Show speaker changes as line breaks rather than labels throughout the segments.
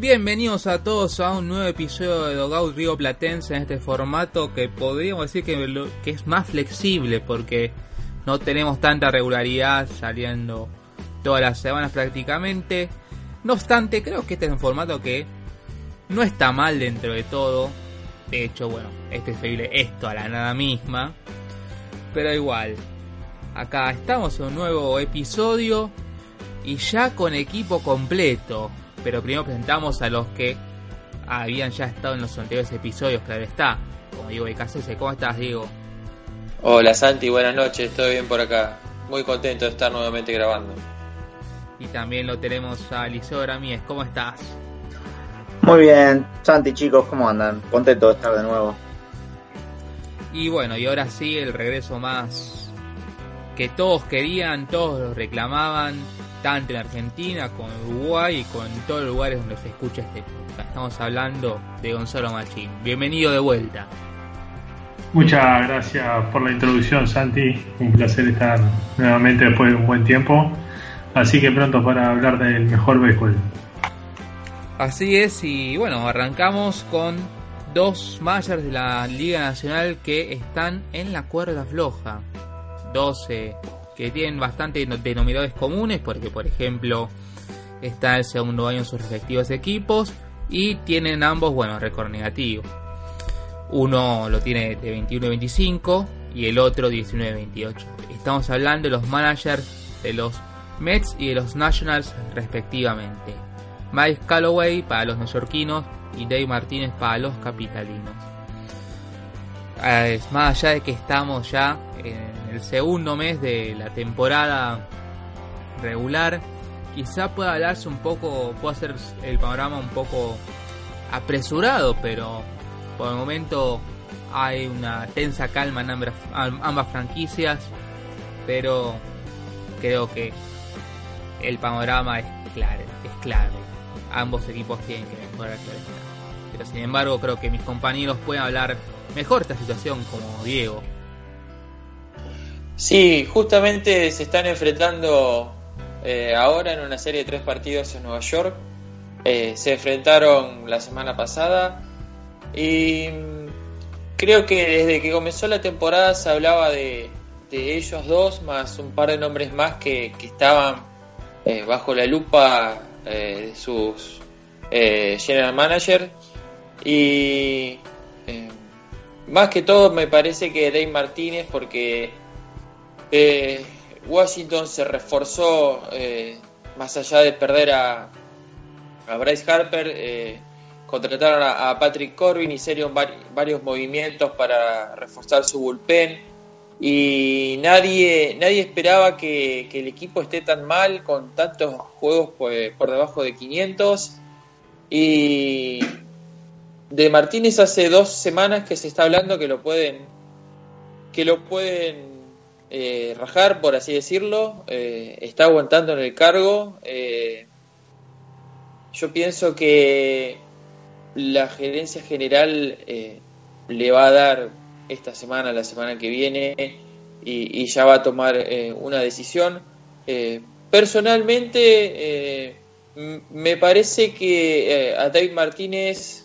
Bienvenidos a todos a un nuevo episodio de Dogout Río Platense en este formato que podríamos decir que, es más flexible porque no tenemos tanta regularidad saliendo todas las semanas prácticamente. No obstante, creo que este es un formato que no está mal dentro de todo. De hecho, bueno, es preferible esto a la nada misma. Pero igual, acá estamos en un nuevo episodio y ya con equipo completo pero primero presentamos a los que habían ya estado en los anteriores episodios, claro está, como Diego Becasese. ¿Cómo estás, Diego?
Hola, Santi, buenas noches, estoy bien por acá. Muy contento de estar nuevamente grabando.
Y también lo tenemos a Liceo Ramírez, ¿cómo estás?
Muy bien, Santi, chicos, ¿cómo andan? Contento de estar de nuevo.
Y bueno, y ahora sí, el regreso más que todos querían, todos lo reclamaban, tanto en Argentina como en Uruguay y con todos los lugares donde se escucha este podcast. Estamos hablando de Gonzalo Machín. Bienvenido de vuelta.
Muchas gracias por la introducción, Santi. Un placer estar nuevamente después de un buen tiempo. Así que pronto para hablar del mejor béisbol.
Así es, y bueno, arrancamos con dos mayores de la Liga Nacional que están en la cuerda floja. 12 que tienen bastante denominadores comunes, porque por ejemplo está el segundo año en sus respectivos equipos y tienen ambos, bueno, récord negativo. Uno lo tiene de 21 25 y el otro 19 28. Estamos hablando de los managers de los Mets y de los Nationals respectivamente. Mike Calloway para los neoyorquinos y Dave Martínez para los capitalinos. Es más allá de que estamos ya en el segundo mes de la temporada regular, quizá pueda hablarse un poco, pueda ser el panorama un poco apresurado, pero por el momento hay una tensa calma en ambas, franquicias, pero creo que el panorama es claro, es clave. Ambos equipos tienen que mejorar Pero sin embargo creo que mis compañeros pueden hablar mejor esta situación como Diego.
Sí, justamente se están enfrentando eh, ahora en una serie de tres partidos en Nueva York. Eh, se enfrentaron la semana pasada y mm, creo que desde que comenzó la temporada se hablaba de, ellos dos, más un par de nombres más que, estaban eh, bajo la lupa de sus general manager. Y más que todo me parece que Dave Martínez, porque eh, Washington se reforzó, eh, más allá de perder a, Bryce Harper, eh, contrataron a, Patrick Corbin, hicieron varios movimientos para reforzar su bullpen y nadie, nadie esperaba que, el equipo esté tan mal con tantos juegos pues, por debajo de 500 y de Martínez hace dos semanas que se está hablando que lo pueden que lo pueden eh, rajar, por así decirlo, eh, está aguantando en el cargo. Eh, yo pienso que la gerencia general le va a dar esta semana, la semana que viene, y, ya va a tomar una decisión. personalmente, me parece que a David Martínez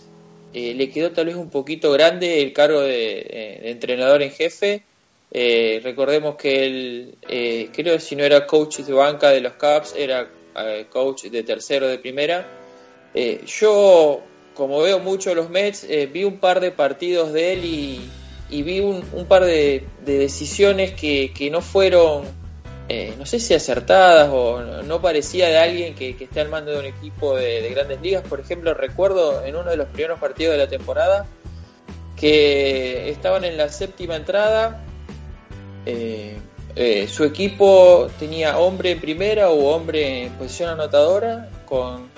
le quedó tal vez un poquito grande el cargo de entrenador en jefe. Eh, recordemos que él, eh, creo si no era coach de banca de los Cubs, era eh, coach de tercero de primera. yo, como veo mucho los Mets, vi un par de partidos de él y, vi un, par de, decisiones que, no fueron, no sé si acertadas o no, parecía de alguien que, esté al mando de un equipo de grandes ligas. Por ejemplo, recuerdo en uno de los primeros partidos de la temporada que estaban en la séptima entrada eh, eh, su equipo tenía hombre en primera o hombre en posición anotadora con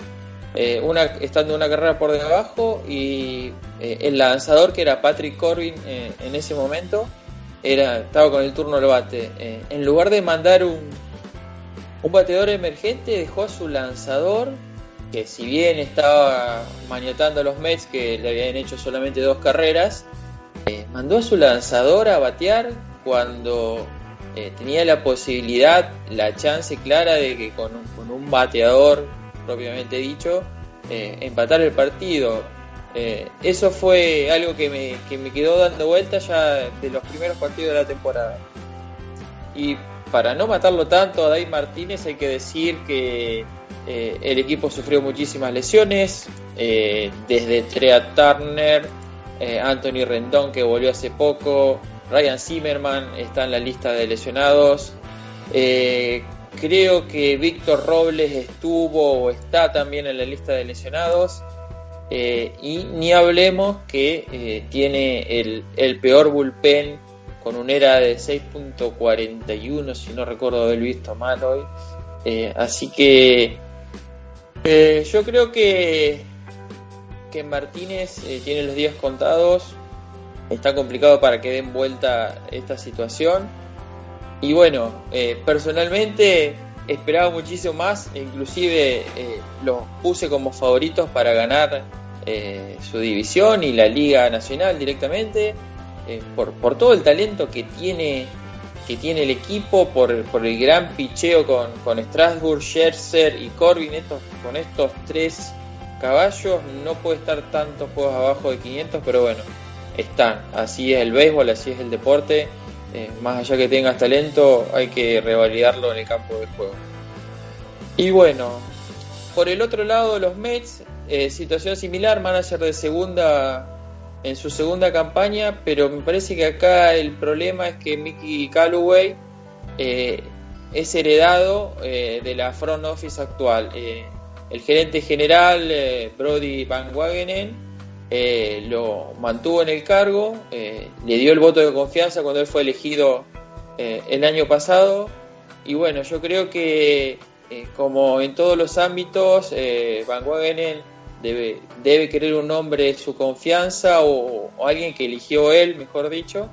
una, estando una carrera por debajo y el lanzador que era Patrick Corbin en ese momento era, estaba con el turno del bate. en lugar de mandar un, un bateador emergente, dejó a su lanzador que si bien estaba maniatando a los Mets que le habían hecho solamente dos carreras, eh, mandó a su lanzador a batear cuando eh, tenía la posibilidad, la chance clara de que con un, bateador propiamente dicho, eh, empatar el partido. eso fue algo que me, que me quedó dando vuelta ya de los primeros partidos de la temporada. Y para no matarlo tanto a Dave Martínez hay que decir que eh, el equipo sufrió muchísimas lesiones, eh, desde Trea Turner, eh, Anthony Rendón que volvió hace poco, Ryan Zimmerman está en la lista de lesionados. creo que Víctor Robles estuvo o está también en la lista de lesionados. y ni hablemos que tiene el, peor bullpen con un era de 6.41, si no recuerdo haber visto mal hoy. así que eh, yo creo que, que Martínez eh, tiene los días contados. Está complicado para que den vuelta esta situación. Y bueno, eh, personalmente esperaba muchísimo más. E inclusive los puse como favoritos para ganar su división y la Liga Nacional directamente. por, por todo el talento que tiene que tiene el equipo por, el gran picheo con, con Strasbourg, Scherzer y Corbin. Estos, con estos tres caballos no puede estar tantos juegos abajo de 500, pero bueno, están. Así es el béisbol, así es el deporte. Eh, más allá que tengas talento, hay que revalidarlo en el campo de juego. Y bueno, por el otro lado, los Mets, eh, situación similar, manager de segunda en su segunda campaña, pero me parece que acá el problema es que Mickey Calloway eh, es heredado de la front office actual. El gerente general, Brody Van Wagenen, lo mantuvo en el cargo, le dio el voto de confianza cuando él fue elegido el año pasado. Y bueno, yo creo que como en todos los ámbitos, Van Wagenen debe, debe querer un hombre su confianza o, alguien que eligió él, mejor dicho,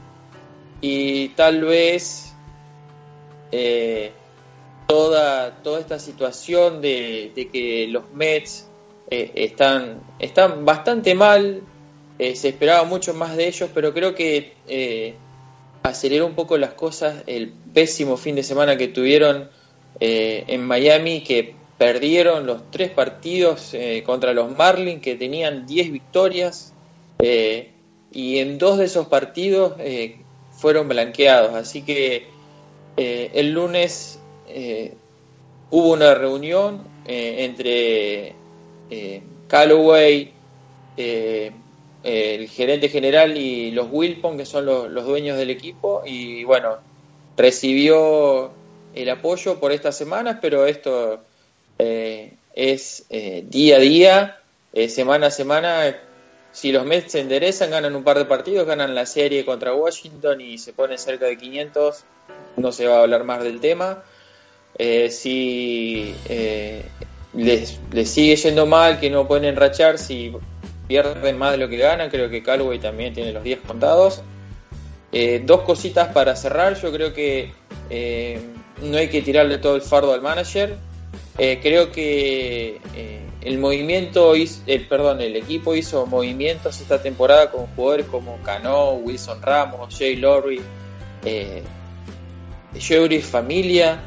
y tal vez eh, toda, toda esta situación de, que los Mets eh, están, están bastante mal, eh, se esperaba mucho más de ellos, pero creo que aceleró un poco las cosas el pésimo fin de semana que tuvieron en Miami, que perdieron los tres partidos eh, contra los Marlins que tenían 10 victorias eh, y en dos de esos partidos eh, fueron blanqueados. Así que el lunes hubo una reunión entre Callaway, el gerente general y los Wilpon, que son los, dueños del equipo, y bueno, recibió el apoyo por estas semanas, pero esto eh, es eh, día a día, eh, semana a semana. Si los Mets se enderezan, ganan un par de partidos, ganan la serie contra Washington y se ponen cerca de 500, no se va a hablar más del tema. si les, sigue yendo mal, que no pueden enrachar, si pierden más de lo que ganan, creo que Calway también tiene los 10 contados. dos cositas para cerrar, yo creo que no hay que tirarle todo el fardo al manager, eh, creo que eh, el movimiento, el, perdón, el equipo hizo movimientos esta temporada con jugadores como Cano, Wilson Ramos, Jay Lowry, eh, Familia,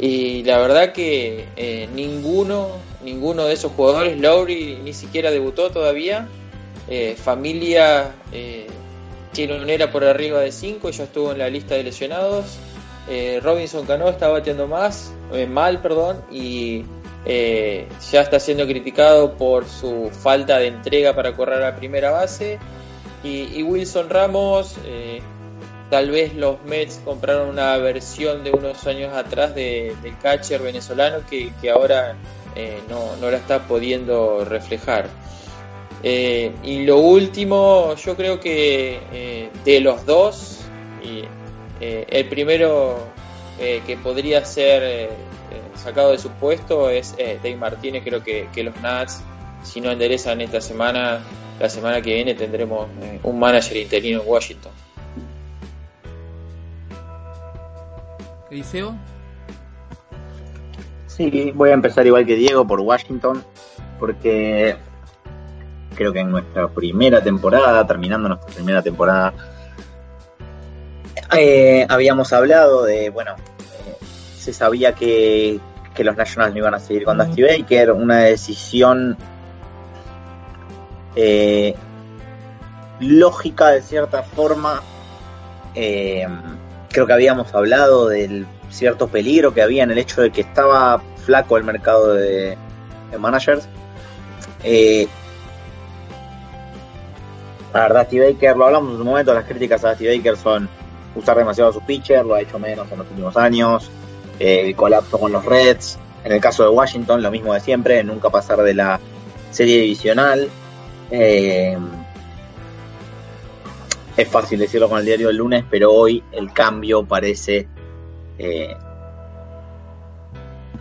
y la verdad que eh, ninguno, ninguno de esos jugadores, Lowry ni siquiera debutó todavía, Familia tiene una era por arriba de 5 y ya estuvo en la lista de lesionados. Robinson Cano está bateando más, eh, mal, perdón, y eh, ya está siendo criticado por su falta de entrega para correr a primera base. Y, Wilson Ramos, eh, tal vez los Mets compraron una versión de unos años atrás del catcher venezolano que, ahora no, no, la está pudiendo reflejar. y lo último, yo creo que de los dos, el primero eh, que podría ser eh, sacado de su puesto es eh, Dave Martínez. Creo que, que, los Nats, si no enderezan esta semana, la semana que viene tendremos eh, un manager interino en Washington.
Eliseo.
Sí, voy a empezar igual que Diego por Washington, porque creo que en nuestra primera temporada, terminando nuestra primera temporada, eh, habíamos hablado de, bueno, eh, se sabía que, que, los Nationals no iban a seguir con Dusty Baker, una decisión eh, lógica de cierta forma. Creo que habíamos hablado del cierto peligro que había en el hecho de que estaba flaco el mercado de, managers. Eh, a ver, Dusty Baker, lo hablamos en un momento, las críticas a Dusty Baker son usar demasiado a su pitcher, lo ha hecho menos en los últimos años, eh, el colapso con los Reds, en el caso de Washington lo mismo de siempre, nunca pasar de la serie divisional. Eh, es fácil decirlo con el diario del lunes, pero hoy el cambio parece eh,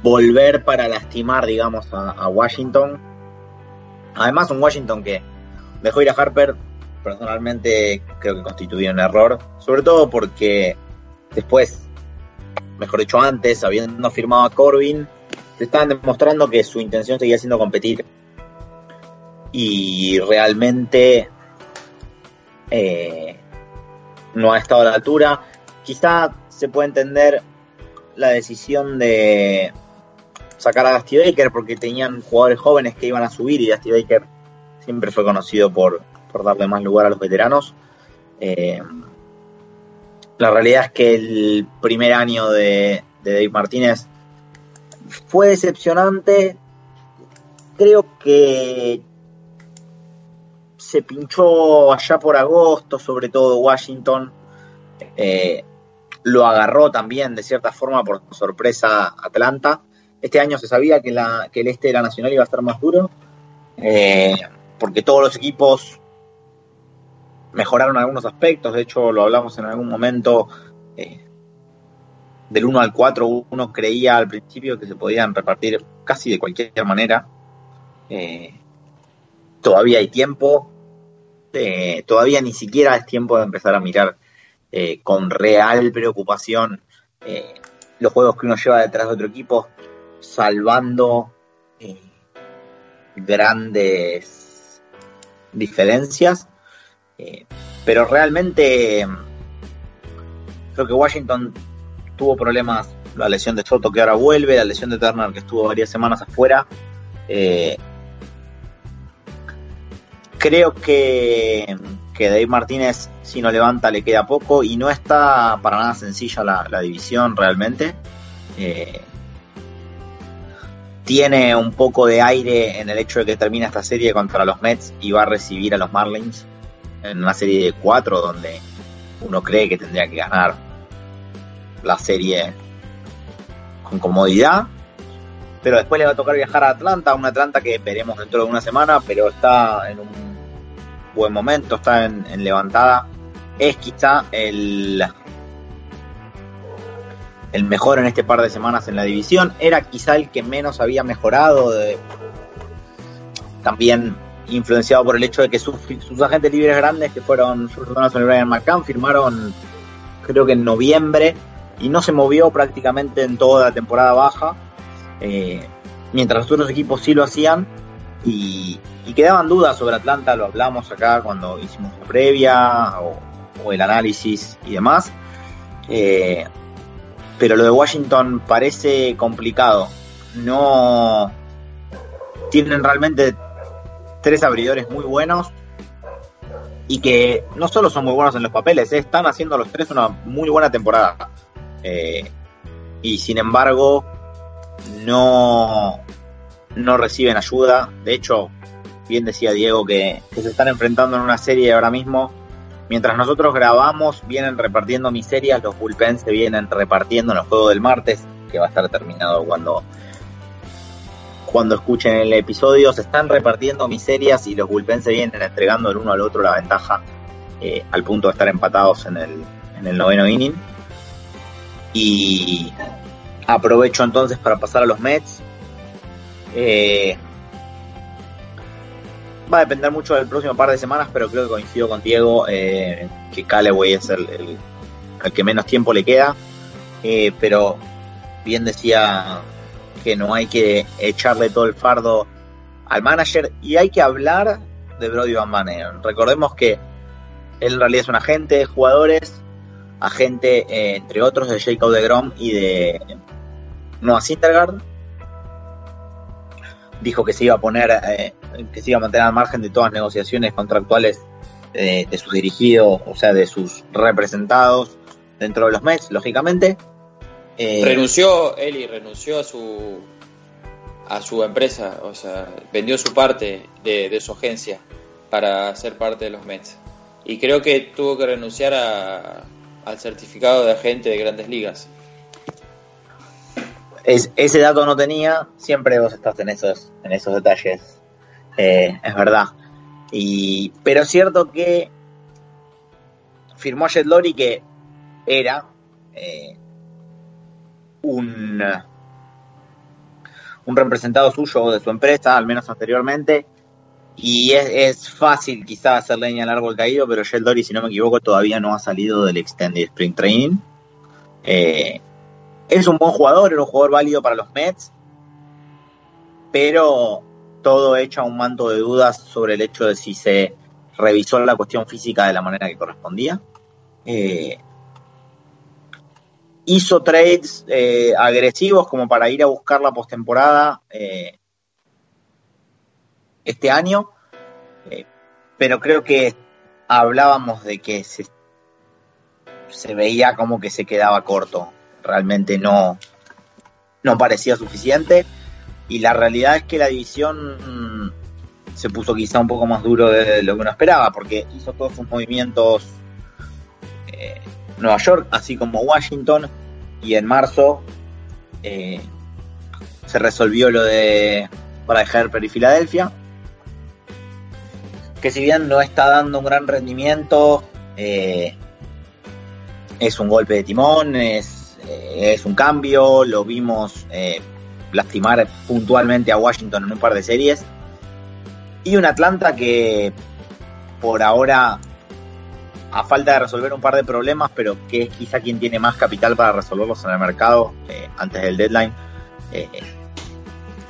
volver para lastimar, digamos, a, Washington. Además, un Washington que dejó ir a Harper, personalmente creo que constituía un error, sobre todo porque después, mejor dicho antes, habiendo firmado a Corbin, se estaban demostrando que su intención seguía siendo competir. Y realmente eh, no ha estado a la altura. Quizá se puede entender la decisión de sacar a Dusty Baker porque tenían jugadores jóvenes que iban a subir y Dusty Baker siempre fue conocido por, por darle más lugar a los veteranos. Eh, la realidad es que el primer año de, de Dave Martínez fue decepcionante. Creo que se pinchó allá por agosto, sobre todo Washington. Eh, lo agarró también de cierta forma por sorpresa Atlanta. Este año se sabía que, la, que el este de la Nacional iba a estar más duro, eh, porque todos los equipos mejoraron algunos aspectos, de hecho lo hablamos en algún momento, eh, del 1 al 4 uno creía al principio que se podían repartir casi de cualquier manera. Todavía hay tiempo, eh, todavía ni siquiera es tiempo de empezar a mirar eh, con real preocupación eh, los juegos que uno lleva detrás de otro equipo, salvando eh, grandes diferencias. pero realmente creo que Washington tuvo problemas, la lesión de Soto que ahora vuelve, la lesión de Turner que estuvo varias semanas afuera. Creo que, que Dave Martínez, si no levanta, le queda poco y no está para nada sencilla la, división realmente. Eh, tiene un poco de aire en el hecho de que termina esta serie contra los Mets y va a recibir a los Marlins en una serie de cuatro donde uno cree que tendría que ganar la serie con comodidad. Pero después le va a tocar viajar a Atlanta, una Atlanta que veremos dentro de una semana, pero está en un buen momento, está en, levantada. Es quizá el, el mejor en este par de semanas en la división. Era quizá el que menos había mejorado. También influenciado por el hecho de que sus, agentes libres grandes, que fueron Donaldson y Brian McCann, firmaron creo que en noviembre y no se movió prácticamente en toda la temporada baja. Eh, mientras los otros equipos sí lo hacían. Y, quedaban dudas sobre Atlanta, lo hablamos acá cuando hicimos la previa o, el análisis y demás. Eh, pero lo de Washington parece complicado. No tienen realmente tres abridores muy buenos y que no solo son muy buenos en los papeles, eh, están haciendo los tres una muy buena temporada. Y sin embargo, no, no reciben ayuda. De hecho, bien decía Diego que, se están enfrentando en una serie ahora mismo Mientras nosotros grabamos, vienen repartiendo miserias, los bullpens se vienen repartiendo en el juego del martes, que va a estar terminado cuando, cuando escuchen el episodio. Se están repartiendo miserias y los bullpens se vienen entregando el uno al otro la ventaja eh, al punto de estar empatados en el, en el noveno inning. Y aprovecho entonces para pasar a los Mets. Eh, va a depender mucho del próximo par de semanas, pero creo que coincido con Diego eh, que Callaway es el, el, que menos tiempo le queda. Eh, pero bien decía que no hay que echarle todo el fardo al manager y hay que hablar de Brody Van Manen. Recordemos que él en realidad es un agente de jugadores, agente eh, entre otros de Jacob de Grom y de Noah Syndergaard. Dijo que se iba a poner, eh, que se iba a mantener al margen de todas las negociaciones contractuales de, de sus dirigidos, o sea, de sus representados dentro de los Mets, lógicamente.
Eh, renunció, Eli renunció a su a su empresa, o sea, vendió su parte de, de, su agencia para ser parte de los Mets. Y creo que tuvo que renunciar a, al certificado de agente de grandes ligas.
Es, ese dato no tenía, siempre vos estás en esos, en esos detalles, eh, es verdad. Y, pero es cierto que firmó Jet Lori que era eh, un, un representado suyo de su empresa, al menos anteriormente, y es, es fácil quizás hacer leña al árbol caído, pero Shell Dory, si no me equivoco, todavía no ha salido del Extended Spring Training. Eh, es un buen jugador, era un jugador válido para los Mets, pero todo echa un manto de dudas sobre el hecho de si se revisó la cuestión física de la manera que correspondía. Eh, hizo trades eh, agresivos como para ir a buscar la postemporada eh, este año, eh, pero creo que hablábamos de que se, se, veía como que se quedaba corto, realmente no, no parecía suficiente. Y la realidad es que la división mm, se puso quizá un poco más duro de lo que uno esperaba, porque hizo todos sus movimientos eh, Nueva York, así como Washington, y en marzo eh, se resolvió lo de para Harper y Filadelfia, que si bien no está dando un gran rendimiento, eh, es un golpe de timón, es, eh, es un cambio, lo vimos eh, lastimar puntualmente a Washington en un par de series, y un Atlanta que por ahora a falta de resolver un par de problemas, pero que es quizá quien tiene más capital para resolverlos en el mercado eh, antes del deadline.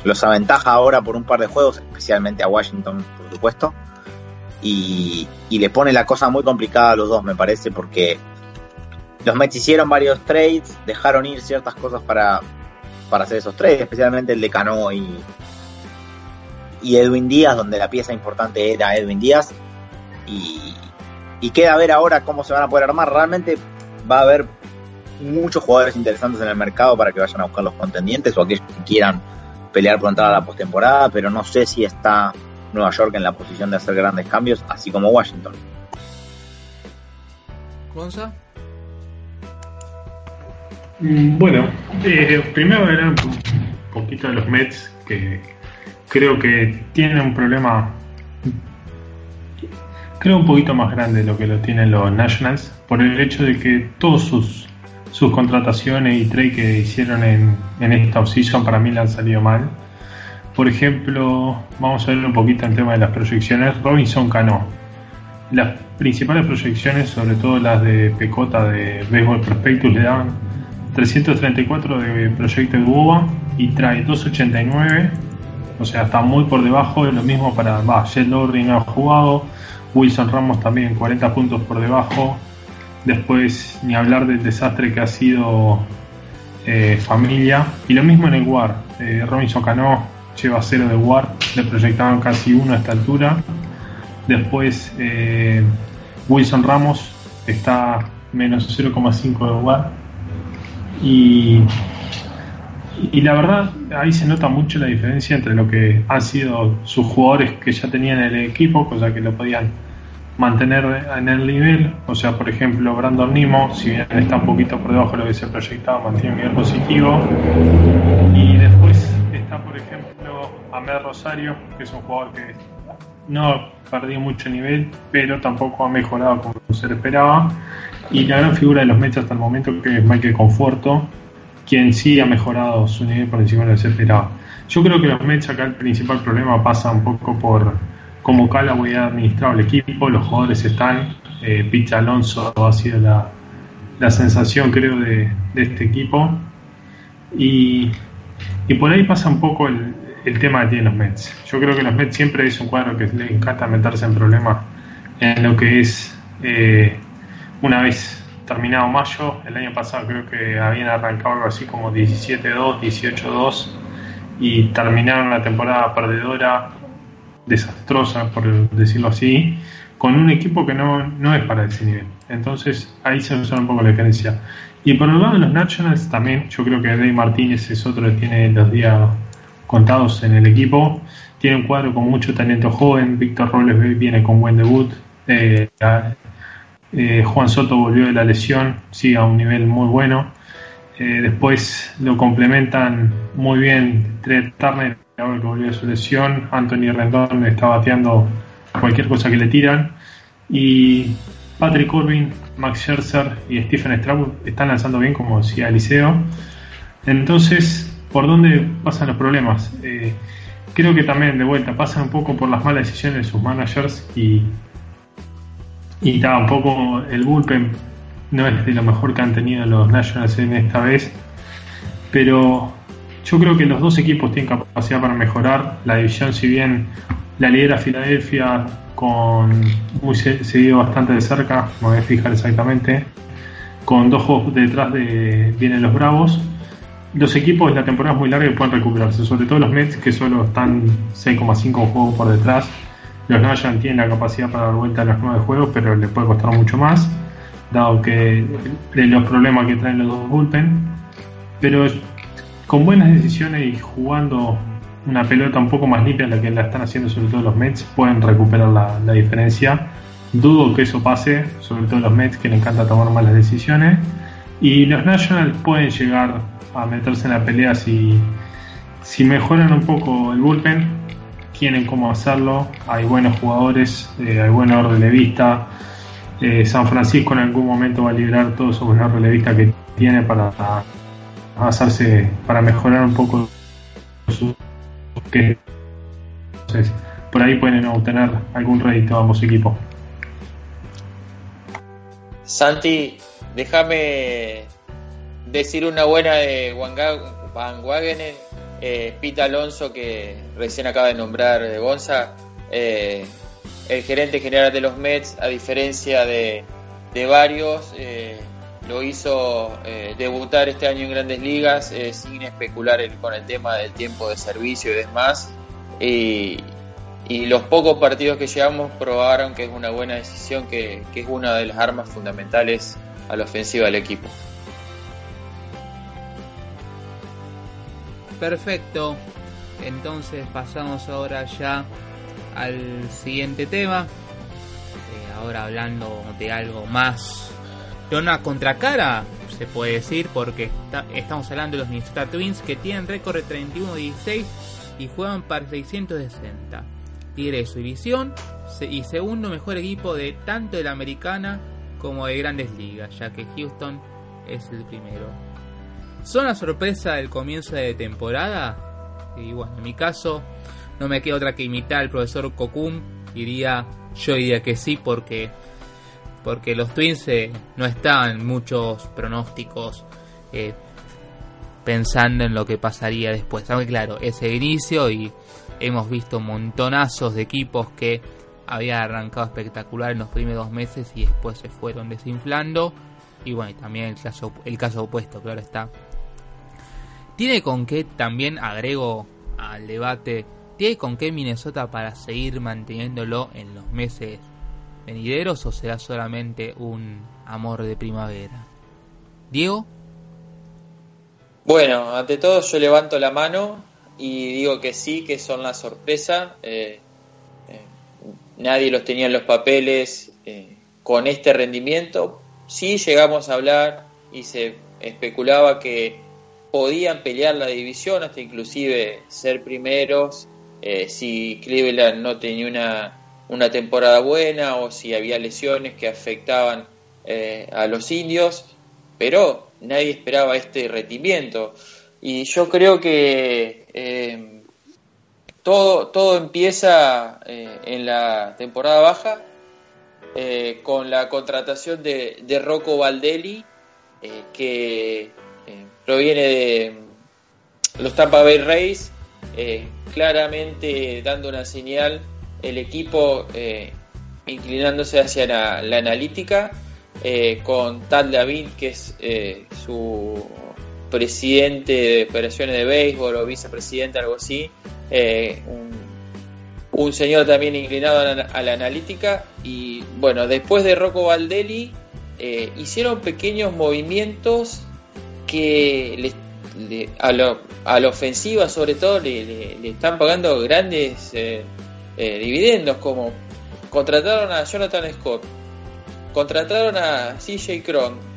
Los aventaja ahora por un par de juegos, especialmente a Washington, por supuesto. Y, y, le pone la cosa muy complicada a los dos, me parece, porque los Mets hicieron varios trades, dejaron ir ciertas cosas para, para hacer esos trades, especialmente el de Cano y, y Edwin Díaz, donde la pieza importante era Edwin Díaz. Y, y queda a ver ahora cómo se van a poder armar. Realmente va a haber muchos jugadores interesantes en el mercado para que vayan a buscar los contendientes o aquellos que quieran pelear por entrar a la postemporada, pero no sé si está Nueva York en la posición de hacer grandes cambios, así como Washington.
¿Gonza?
Mm, bueno, eh, primero era un poquito de los Mets, que creo que tienen un problema creo un poquito más grande de lo que lo tienen los Nationals, por el hecho de que todos sus, sus contrataciones y trade que hicieron en, en esta offseason para mí le han salido mal. Por ejemplo, vamos a ver un poquito el tema de las proyecciones. Robinson Cano. Las principales proyecciones, sobre todo las de Pecota de Baseball Prospectus, le dan 334 de Projected WOBA y trae 289. O sea, está muy por debajo. de Lo mismo para. Va, Jet Lowry no ha jugado. Wilson Ramos también 40 puntos por debajo. Después ni hablar del desastre que ha sido eh, Familia. Y lo mismo en el WAR. Eh, Robinson Cano lleva 0 de WAR. Le proyectaban casi 1 a esta altura. Después eh, Wilson Ramos está menos 0,5 de WAR. Y, y la verdad, ahí se nota mucho la diferencia entre lo que han sido sus jugadores que ya tenían el equipo, cosa que lo podían mantener en el nivel. O sea, por ejemplo, Brandon Nimo, si bien está un poquito por debajo de lo que se proyectaba, mantiene un nivel positivo. Y después está, por ejemplo, Ahmed Rosario, que es un jugador que no ha perdido mucho nivel, pero tampoco ha mejorado como se esperaba. Y la gran figura de los Mets hasta el momento, que es Michael Conforto, quien sí ha mejorado su nivel por encima de lo que se esperaba. Yo creo que los Mets acá el principal problema pasa un poco por cómo Callaway ha administrado el equipo, los jugadores están, eh, Alonso ha sido la, la sensación creo de, de este equipo y, y, por ahí pasa un poco el, el, tema que tienen los Mets. Yo creo que los Mets siempre es un cuadro que les encanta meterse en problemas en lo que es eh, una vez terminado mayo, el año pasado creo que habían arrancado algo así como 17-2, 18-2 y terminaron la temporada perdedora, desastrosa por decirlo así, con un equipo que no, no es para ese nivel. Entonces ahí se usa un poco la diferencia. Y por el lado de los Nationals también, yo creo que Dave Martínez es otro que tiene los días contados en el equipo. Tiene un cuadro con mucho talento joven. Víctor Robles viene con buen debut. Eh, eh, Juan Soto volvió de la lesión, sigue a un nivel muy bueno. Eh, después lo complementan muy bien Trey Turner, ahora que volvió de su lesión. Anthony Rendón está bateando cualquier cosa que le tiran. Y Patrick Corbin, Max Scherzer y Stephen Strauss están lanzando bien, como decía Eliseo. Entonces, ¿por dónde pasan los problemas? Eh, creo que también, de vuelta, pasan un poco por las malas decisiones de sus managers y y el bullpen no es de lo mejor que han tenido los Nationals en esta vez. Pero yo creo que los dos equipos tienen capacidad para mejorar. La división, si bien la lidera Filadelfia con muy seguido bastante de cerca, me voy a fijar exactamente, con dos juegos detrás de vienen los Bravos. Los equipos de la temporada es muy larga y pueden recuperarse, sobre todo los Mets que solo están 6,5 juegos por detrás los Nationals tienen la capacidad para dar vuelta a los nueve juegos, pero le puede costar mucho más, dado que los problemas que traen los dos bullpen. Pero con buenas decisiones y jugando una pelota un poco más limpia la que la están haciendo sobre todo los Mets, pueden recuperar la, la diferencia. Dudo que eso pase, sobre todo los Mets que le encanta tomar malas decisiones. Y los Nationals pueden llegar a meterse en la pelea si, si mejoran un poco el bullpen tienen cómo hacerlo, hay buenos jugadores, eh, hay buenos relevistas. Eh, San Francisco en algún momento va a liberar todos esos buenos relevistas que tiene para hacerse, para mejorar un poco su que entonces, por ahí pueden obtener algún rédito ambos equipos.
Santi, déjame decir una buena de Van Wagenen eh, Pita Alonso, que recién acaba de nombrar de Gonza, eh, el gerente general de los Mets, a diferencia de, varios, eh, lo hizo eh, debutar este año en grandes ligas sin especular con el tema del tiempo de servicio y demás. Y, los pocos partidos que llevamos probaron que es una buena decisión, que, que es una de las armas fundamentales a la ofensiva del equipo.
Perfecto. Entonces pasamos ahora ya al siguiente tema. Eh, ahora hablando de algo más de una contracara, se puede decir, porque estamos hablando de los Minnesota Twins que tienen récord de 31-16 y juegan para 660. Tiene su división y segundo mejor equipo de tanto de la americana como de grandes ligas, ya que Houston es el primero. ¿Son la sorpresa del comienzo de temporada? Y bueno, en mi caso, no me queda otra que imitar al profesor Kokun. Diría, yo diría que sí, porque, porque los Twins eh, no estaban muchos pronósticos eh, pensando en lo que pasaría después. Aunque claro, ese inicio y hemos visto montonazos de equipos que habían arrancado espectacular en los primeros meses y después se fueron desinflando. Y bueno, también el caso, el caso opuesto, claro está, ¿Tiene con qué, también agrego al debate, tiene con qué Minnesota para seguir manteniéndolo en los meses venideros o será solamente un amor de primavera? Diego?
Bueno, ante todo yo levanto la mano y digo que sí, que son la sorpresa. Eh, nadie los tenía en los papeles eh, con este rendimiento. Sí llegamos a hablar y se especulaba que podían pelear la división, hasta inclusive ser primeros, eh, si Cleveland no tenía una, una, temporada buena o si había lesiones que afectaban eh, a los indios, pero nadie esperaba este rendimiento. Y yo creo que eh, todo, empieza eh, en la temporada baja eh, con la contratación de, de Rocco Valdelli, que proviene de los Tampa Bay Rays, claramente dando una señal el equipo inclinándose hacia la, analítica, con Tad David, que es su presidente de operaciones de béisbol o vicepresidente, algo así, eh, un, señor también inclinado a la, analítica y bueno, después de Rocco Valdelli eh, hicieron pequeños movimientos que a, la ofensiva sobre todo le, están pagando grandes eh, dividendos como contrataron a Jonathan Scott, contrataron a CJ Cron,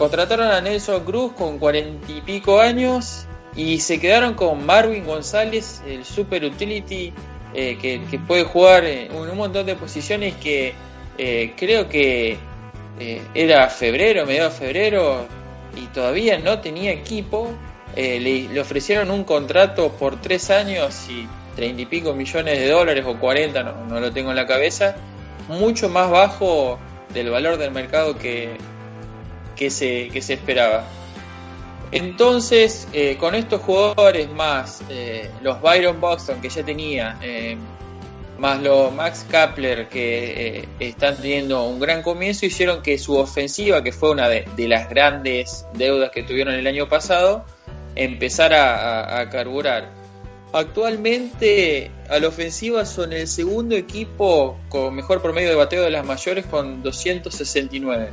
Contrataron a Nelson Cruz con cuarenta y pico años y se quedaron con Marvin González, el super utility eh, que, puede jugar en un montón de posiciones que eh, creo que eh, era febrero, mediados de febrero y todavía no tenía equipo. Le, ofrecieron un contrato por tres años y treinta y pico millones de dólares o cuarenta, no, no lo tengo en la cabeza, mucho más bajo del valor del mercado que, que se, que se esperaba. Entonces, eh, con estos jugadores más eh, los Byron Buxton que ya tenía, eh, más los Max Kapler que están teniendo un gran comienzo, hicieron que su ofensiva, que fue una de, las grandes deudas que tuvieron el año pasado, empezara a, a carburar. Actualmente a la ofensiva son el segundo equipo con mejor promedio de bateo de las mayores con 269.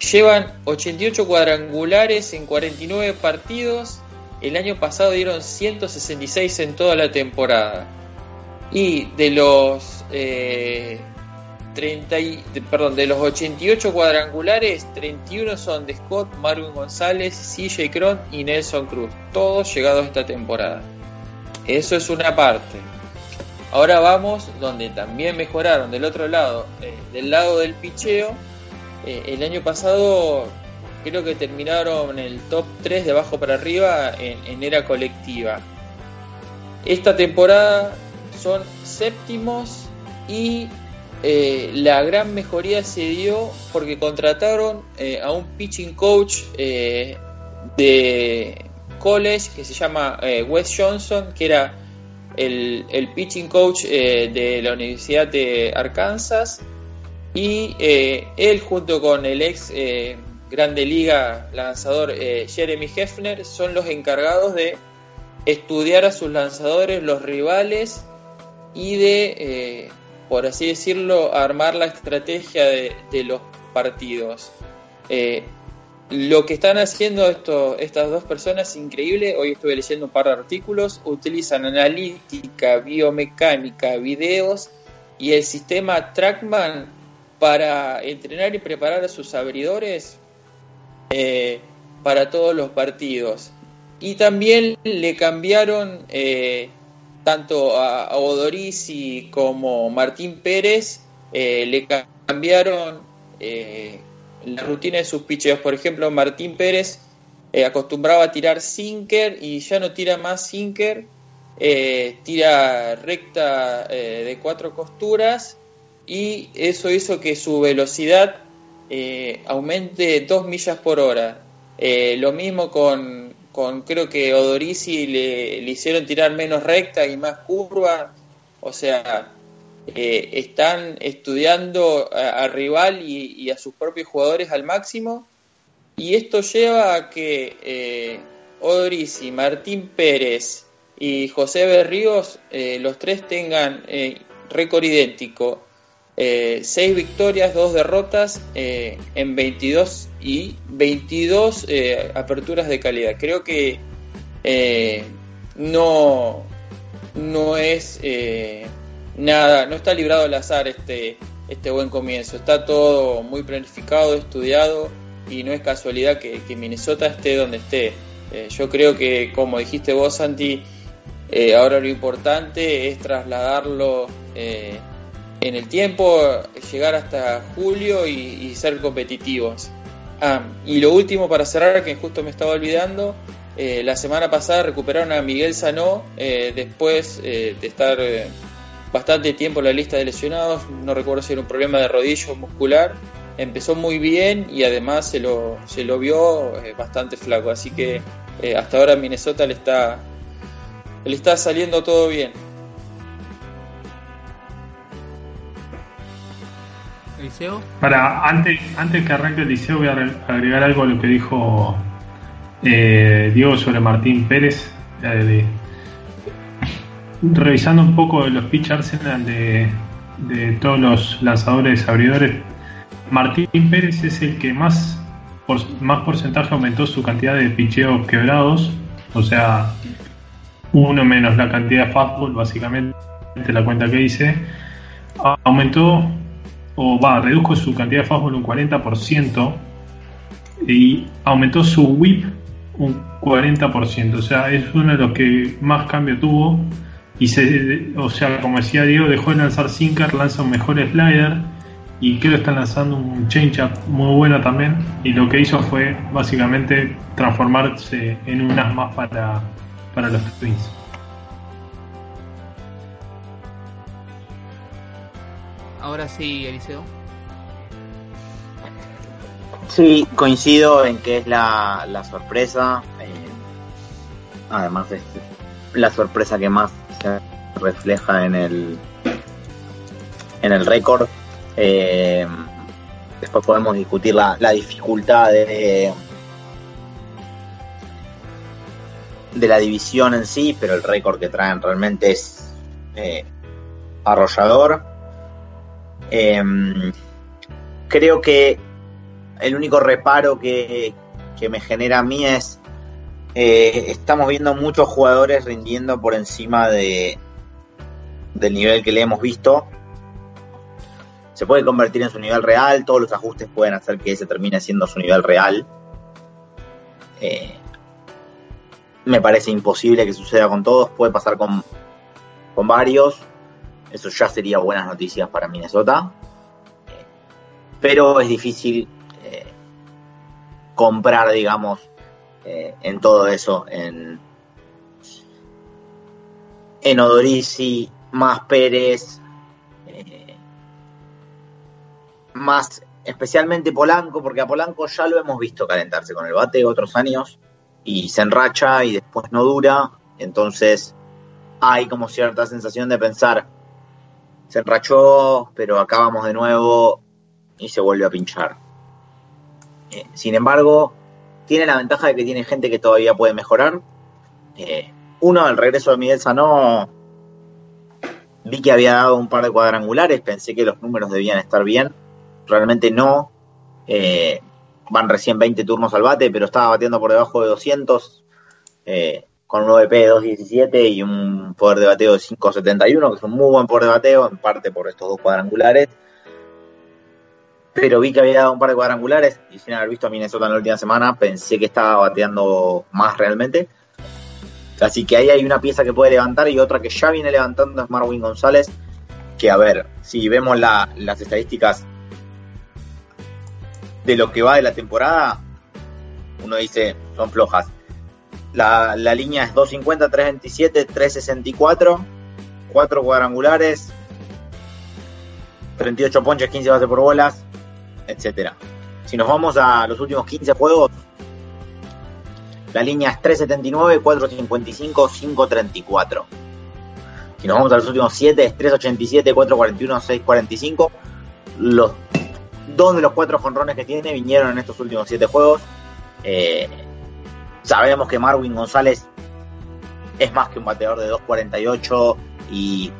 Llevan 88 cuadrangulares en 49 partidos. El año pasado dieron 166 en toda la temporada. Y de los 30 eh, perdón, de los 88 cuadrangulares, 31 son de Scott, Marvin González, CJ Cron y Nelson Cruz, todos llegados esta temporada. Eso es una parte. Ahora vamos donde también mejoraron del otro lado, eh, del lado del picheo eh, el año pasado creo que terminaron el top 3 de abajo para arriba en, era colectiva. Esta temporada son séptimos y eh, la gran mejoría se dio porque contrataron eh, a un pitching coach de college que se llama Wes Johnson, que era el pitching coach de la Universidad de Arkansas y eh, él junto con el ex eh, Grande Liga lanzador eh, Jeremy Hefner son los encargados de estudiar a sus lanzadores, los rivales y de, por así decirlo, armar la estrategia de, los partidos. lo que están haciendo esto, estas dos personas es increíble. Hoy estuve leyendo un par de artículos. Utilizan analítica, biomecánica, videos y el sistema Trackman para entrenar y preparar a sus abridores eh, para todos los partidos. Y también le cambiaron eh, tanto a, Odorisi como Martín Pérez, eh, le cambiaron la rutina de sus picheos. Por ejemplo, Martín Pérez acostumbraba a tirar sinker y ya no tira más sinker, tira recta de cuatro costuras y eso hizo que su velocidad eh, aumente 2 millas por hora. Eh, lo mismo con, creo que Odorisi le, le, hicieron tirar menos recta y más curva. O sea, eh, están estudiando al rival y, a sus propios jugadores al máximo. Y esto lleva a que Odorisi, Martín Pérez y José Berríos, los tres tengan récord idéntico 6 eh, victorias, 2 derrotas eh, en 22 y 22 eh, aperturas de calidad. Creo que no, no es nada, no está librado al azar este, este buen comienzo. Está todo muy planificado, estudiado y no es casualidad que Minnesota esté donde esté. yo creo que, como dijiste vos, Santi, ahora lo importante es trasladarlo en el tiempo, llegar hasta julio y, ser competitivos. Ah, y lo último para cerrar, que justo me estaba olvidando, eh, la semana pasada recuperaron a Miguel Sanó eh, después eh, de estar bastante tiempo en la lista de lesionados, no recuerdo si era un problema de rodillo muscular, empezó muy bien y además se lo, se lo vio bastante flaco, así que hasta ahora Minnesota le está, le está saliendo todo bien.
Liceo.
Para, antes, antes que arranque el liceo voy a agregar algo a lo que dijo eh, Diego sobre Martín Pérez. Eh, revisando un poco los pitch arsenal de, todos los lanzadores abridores, Martín Pérez es el que más, más porcentaje aumentó su cantidad de picheos quebrados, o sea, uno menos la cantidad de fastball, básicamente la cuenta que hice, aumentó o va, redujo su cantidad de fastball un 40% y aumentó su whip un 40%, o sea, es uno de los que más cambio tuvo y se, o sea, como decía Diego, dejó de lanzar sinker, lanza un mejor slider y creo que está lanzando un changeup muy bueno también y lo que hizo fue básicamente transformarse en un as más para, para los Twins.
Ahora sí, Eliseo.
Sí, coincido en que es la, la sorpresa. Eh, además, es la sorpresa que más se refleja en el en el récord. Eh, después podemos discutir la, la dificultad de, de la división en sí, pero el récord que traen realmente es eh, arrollador. Em, creo que el único reparo que, me genera a mí es eh, estamos viendo muchos jugadores rindiendo por encima de del nivel que le hemos visto. Se puede convertir en su nivel real, todos los ajustes pueden hacer que ese termine siendo su nivel real. Eh, me parece imposible que suceda con todos, puede pasar con, con varios. Eso ya sería buenas noticias para Minnesota. Pero es difícil eh, comprar, digamos, eh, en todo eso, en, en Odorisi, más Pérez, eh, más especialmente Polanco, porque a Polanco ya lo hemos visto calentarse con el bate otros años y se enracha y después no dura, entonces hay como cierta sensación de pensar, se enrachó, pero acabamos de nuevo y se vuelve a pinchar. Eh, sin embargo, tiene la ventaja de que tiene gente que todavía puede mejorar. Eh, uno, el regreso de Miguel Sanó, vi que había dado un par de cuadrangulares, pensé que los números debían estar bien. Realmente no. Eh, van recién 20 turnos al bate, pero estaba batiendo por debajo de 200 con un OVP de 2.17 y un poder de bateo de 5.71, que es un muy buen poder de bateo, en parte por estos dos cuadrangulares. Pero vi que había dado un par de cuadrangulares y sin haber visto a Minnesota en la última semana, pensé que estaba bateando más realmente. Así que ahí hay una pieza que puede levantar y otra que ya viene levantando es Marwin González. Que a ver, si vemos las estadísticas de lo que va de la temporada, uno dice, son flojas la, línea es 250, 327, 364, 4 cuadrangulares, 38 ponches, 15 bases por bolas, etcétera. Si nos vamos a los últimos 15 juegos, la línea es 379, 455, 534. Si nos vamos a los últimos 7 es 387, 441, 645. Los dos de los cuatro jonrones que tiene vinieron en estos últimos 7 juegos. Eh, Sabemos que Marwin González es más que un bateador de 2.48 y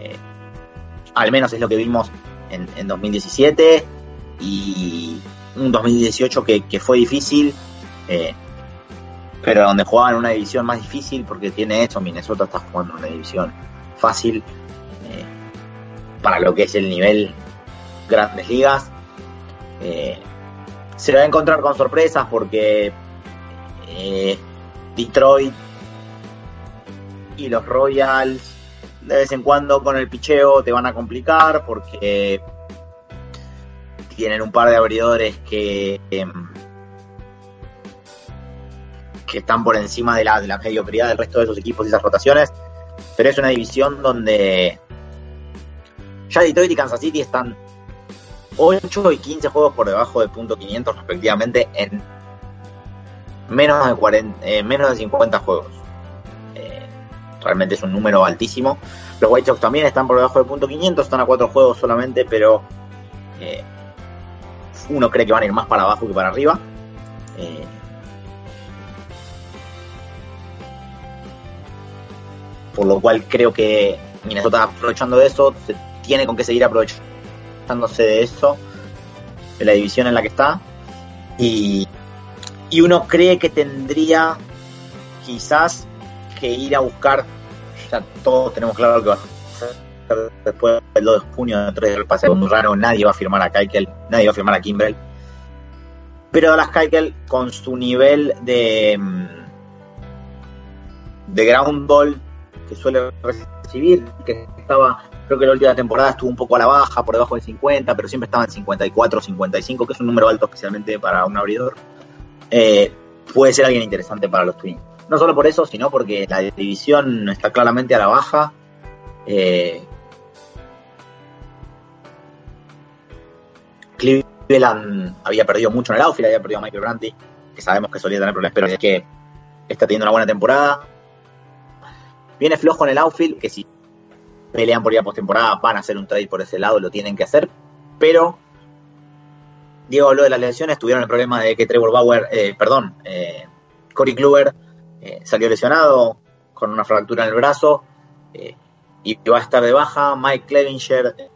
eh, al menos es lo que vimos en, 2017 y un 2018 que, fue difícil, eh, pero donde jugaba en una división más difícil porque tiene eso, Minnesota está jugando una división fácil eh, para lo que es el nivel grandes ligas eh, se va a encontrar con sorpresas porque eh, Detroit y los Royals de vez en cuando con el picheo te van a complicar porque tienen un par de abridores que, em, que están por encima de la, de la mediocridad del resto de sus equipos y esas rotaciones. Pero es una división donde ya Detroit y Kansas City están 8 y 15 juegos por debajo de punto 500 respectivamente en menos de, 40, eh, menos de 50 juegos. Eh, realmente es un número altísimo. Los White Sox también están por debajo de punto 500, están a 4 juegos solamente, pero eh, uno cree que van a ir más para abajo que para arriba. Por lo cual creo que Minnesota aprovechando de eso, se tiene con qué seguir de eso, de la división en la que está. Y, y uno cree que tendría quizás que ir a buscar, ya todos tenemos claro que va a hacer después del 2 de junio, 3 del paseo muy raro, nadie va a firmar a Keikel, nadie va a firmar a Kimbrel. Pero Dallas Keikel con su nivel de de ground ball que suele recibir, que estaba, creo que la última temporada estuvo un poco a la baja, por debajo del 50, pero siempre estaba en 54, 55, que es un número alto especialmente para un abridor, eh, puede ser alguien interesante para los Twins. No solo por eso, sino porque la división está claramente a la baja. Eh, Cleveland había perdido mucho en el outfield, había perdido a Michael Branty, que sabemos que solía tener problemas, pero es que está teniendo una buena temporada. Viene flojo en el outfield, que si pelean por ir postemporada van a hacer un trade por ese lado, lo tienen que hacer. Pero Diego habló de las lesiones, tuvieron el problema de que Trevor Bauer, eh, perdón, eh, Corey Kluber eh, salió lesionado con una fractura en el brazo eh, y va a estar de baja. Mike Clevinger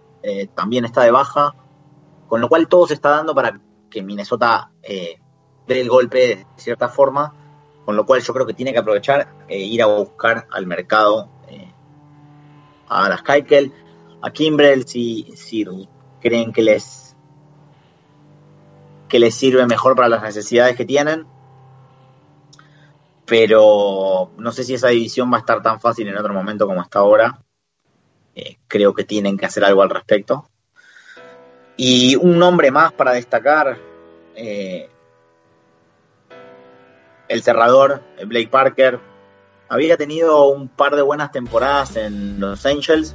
también está de baja, con lo cual todo se está dando para que Minnesota dé el golpe de cierta forma con lo cual yo creo que tiene que aprovechar e ir a buscar al mercado a las Keikel, a Kimbrel, si, si creen que les que les sirve mejor para las necesidades que tienen. Pero no sé si esa división va a estar tan fácil en otro momento como está ahora. Eh, creo que tienen que hacer algo al respecto. Y un nombre más para destacar, eh, el cerrador, Blake Parker, había tenido un par de buenas temporadas en Los Angels,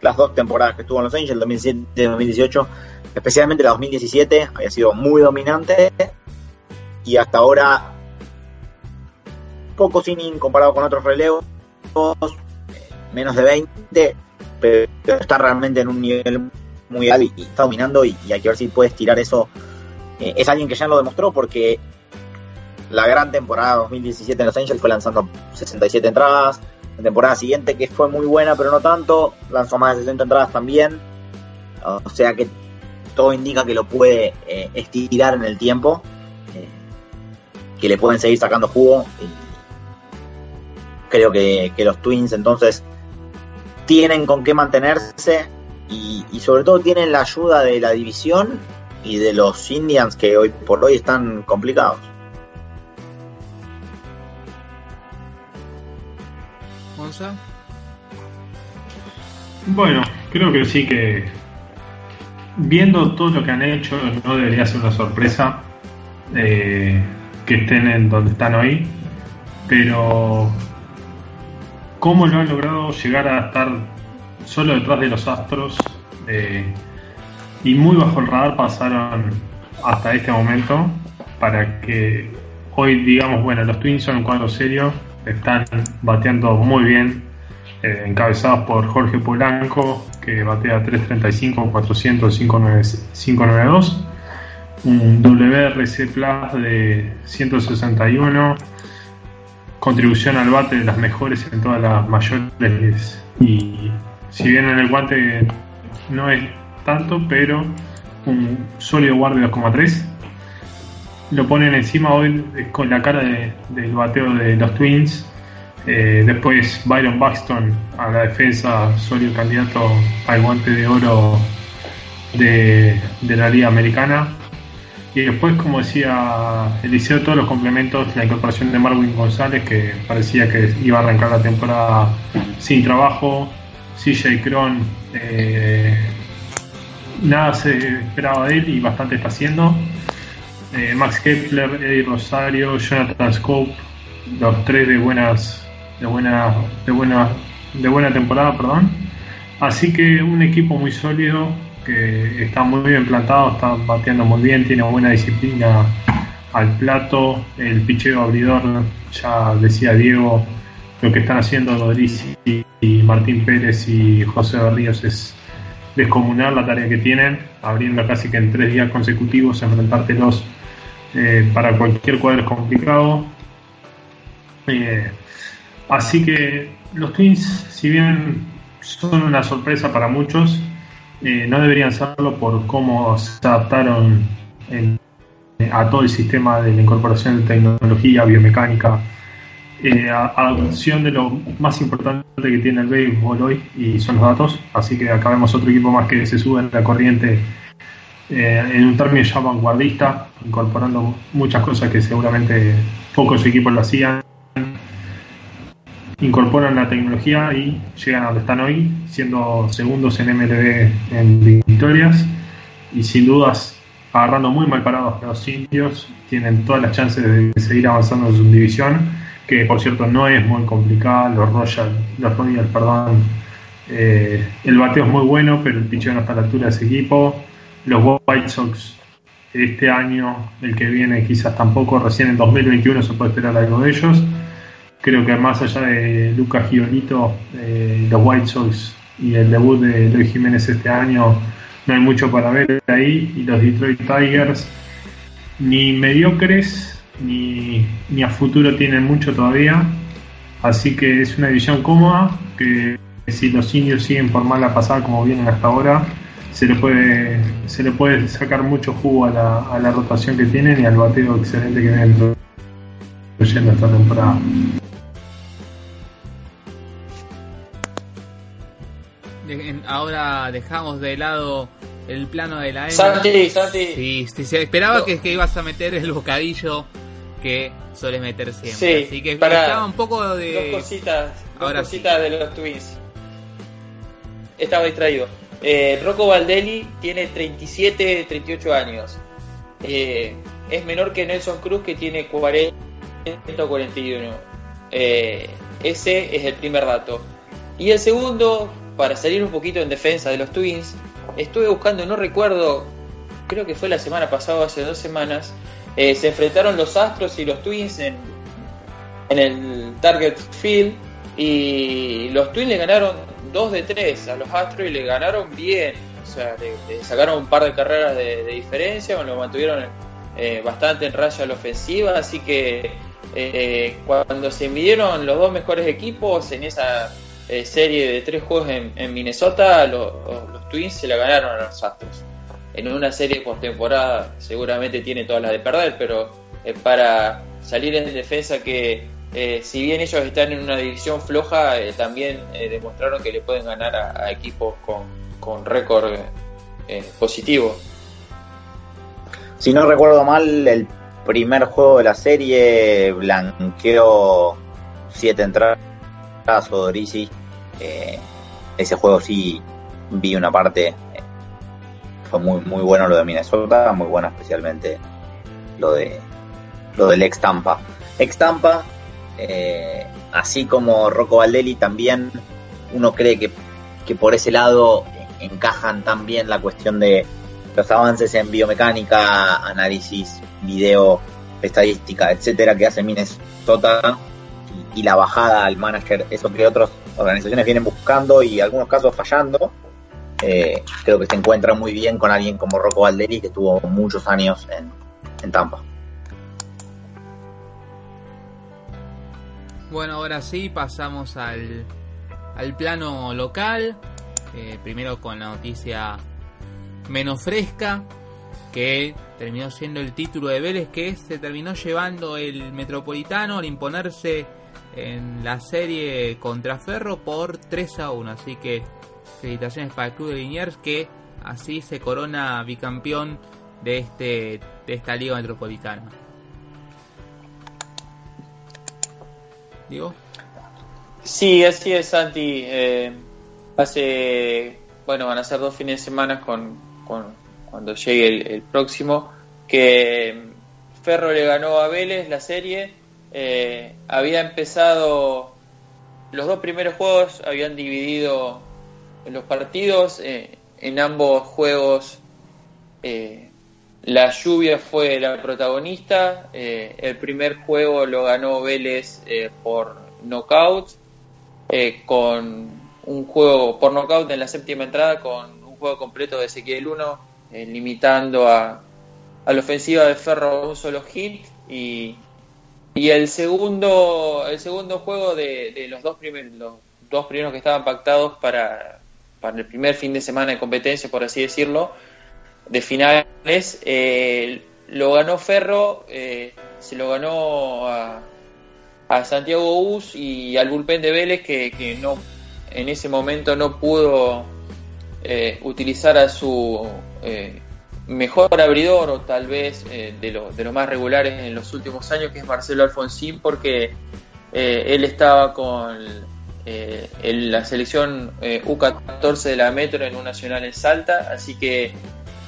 las dos temporadas que estuvo en Los Angels, 2017 y 2018, especialmente la 2017, había sido muy dominante y hasta ahora poco sin comparado con otros relevos, menos de 20, pero está realmente en un nivel muy alto y está dominando y, y hay que ver si puede estirar eso. Eh, es alguien que ya lo demostró porque la gran temporada 2017 en Los Angels fue lanzando 67 entradas. La temporada siguiente, que fue muy buena, pero no tanto, lanzó más de 60 entradas también. O sea que todo indica que lo puede eh, estirar en el tiempo. Eh, que le pueden seguir sacando jugo. Creo que, que, los Twins entonces tienen con qué mantenerse. Y sobre todo tienen la ayuda de la división y de los Indians que hoy por hoy están complicados.
Bueno, creo que sí que viendo todo lo que han hecho no debería ser una sorpresa eh, que estén en donde están hoy, pero cómo lo han logrado llegar a estar solo detrás de los Astros eh, y muy bajo el radar pasaron hasta este momento para que hoy digamos, bueno, los Twins son un cuadro serio, están bateando muy bien, eh, encabezados por Jorge Polanco, que batea 335, 400, 592, un WRC Plus de 161, contribución al bate de las mejores en todas las mayores, y si bien en el guante no es tanto, pero un sólido guardia de 2,3 lo ponen encima hoy con la cara de, del bateo de los Twins. Eh, después Byron Buxton a la defensa, sólido candidato al guante de oro de, de, la Liga Americana. Y después, como decía Eliseo, todos los complementos, la incorporación de Marvin González, que parecía que iba a arrancar la temporada sin trabajo, CJ Cron, eh, nada se esperaba de él y bastante está haciendo. Eh, Max Kepler, Eddie Rosario, Jonathan Scope, los tres de buenas, de buena, de buena, de buena temporada, perdón. Así que un equipo muy sólido que está muy bien plantado, está bateando muy bien, tiene buena disciplina al plato, el picheo abridor, ya decía Diego, lo que están haciendo Rodríguez y Martín Pérez y José Berríos es descomunal la tarea que tienen, abriendo casi que en tres días consecutivos, enfrentártelos eh, para cualquier cuadro es complicado. Eh, así que los Twins, si bien son una sorpresa para muchos, eh, no deberían serlo por cómo se adaptaron a todo el sistema de la incorporación de tecnología, biomecánica, eh, adopción de lo más importante que tiene el béisbol hoy y son los datos. Así que acá otro equipo más que se sube en la corriente eh, en un término ya vanguardista, incorporando muchas cosas que seguramente pocos equipos lo hacían. Incorporan la tecnología y llegan a donde están hoy, siendo segundos en MLB en victorias y sin dudas agarrando muy mal parados los indios. Tienen todas las chances de seguir avanzando en su división que por cierto no es muy complicada, los Royals, los Royals, perdón, eh, el bateo es muy bueno, pero el picheo no está a la altura de ese equipo. Los White Sox este año, el que viene quizás tampoco, recién en 2021 se puede esperar algo de ellos. Creo que más allá de Lucas Giolito, eh, los White Sox y el debut de Luis Jiménez este año, no hay mucho para ver ahí. Y los Detroit Tigers, ni mediocres ni, ni a futuro tienen mucho todavía. Así que es una división cómoda que si los indios siguen por mala pasada como vienen hasta ahora, se le puede, se le puede sacar mucho jugo a la, a la rotación que tienen y al bateo excelente que vienen incluyendo esta temporada.
Ahora dejamos de lado el plano de la
M. Santi, Santi.
Sí, sí, se esperaba que, que ibas a meter el bocadillo que suele meter siempre. Así que
para un poco de. Dos cositas, dos cositas de los Twins. Estaba distraído. Eh, Rocco Valdelli tiene 37, 38 años. Eh, es menor que Nelson Cruz, que tiene 40 o 41. Eh, ese es el primer dato. Y el segundo, para salir un poquito en defensa de los Twins, estuve buscando, no recuerdo, creo que fue la semana pasada, hace dos semanas, se enfrentaron los Astros y los Twins en, en el Target Field y los Twins le ganaron 2 de 3 a los Astros y le ganaron bien. O sea, le, sacaron un par de carreras de, diferencia, lo mantuvieron eh, bastante en raya la ofensiva, así que eh, cuando se midieron los dos mejores equipos en esa serie de tres juegos en, Minnesota, los Twins se la ganaron a los Astros en una serie postemporada seguramente tiene todas las de perder, pero eh, para salir en defensa que eh, si bien ellos están en una división floja, eh, también demostraron que le pueden ganar a, equipos con, con récord positivo.
Si no recuerdo mal, el primer juego de la serie blanqueó siete entradas o ese juego sí vi una parte fue muy, muy bueno lo de Minnesota, muy bueno especialmente lo de lo del ex Tampa. Ex Tampa, eh, así como Rocco Valdelli, también uno cree que, que por ese lado encajan también la cuestión de los avances en biomecánica, análisis, video, estadística, etcétera, que hace Minnesota y, y la bajada al manager, eso que otras organizaciones vienen buscando y en algunos casos fallando eh, creo que se encuentra muy bien con alguien como Rocco Valderi, que tuvo muchos años en, Tampa.
Bueno, ahora sí pasamos al, al plano local. Eh, primero con la noticia menos fresca, que terminó siendo el título de Vélez, que se terminó llevando el Metropolitano al imponerse en la serie contra Ferro por 3 a 1. Así que Felicitaciones para el club de Liniers que así se corona bicampeón de este de esta liga metropolitana.
¿Digo? Sí, así es, Santi. Eh, hace, bueno, van a ser dos fines de semana con, cuando llegue el, próximo, que Ferro le ganó a Vélez la serie. Eh, había empezado, los dos primeros juegos habían dividido los partidos. Eh, en ambos juegos la lluvia fue la protagonista. el primer juego lo ganó Vélez por knockout, con un juego por knockout en la séptima entrada, con un juego completo de Ezequiel 1, limitando a, a la ofensiva de Ferro un solo hit y, y el segundo el segundo juego de, los dos primeros los dos primeros que estaban pactados para, para el primer fin de semana de competencia por así decirlo de finales eh, lo ganó Ferro eh, se lo ganó a, a Santiago Us y al bullpen de Vélez que, que no en ese momento no pudo eh, utilizar a su mejor abridor o tal vez eh, de, lo, de los más regulares en los últimos años, que es Marcelo Alfonsín, porque eh, él estaba con eh, la selección U14 de la Metro en un nacional en Salta, así que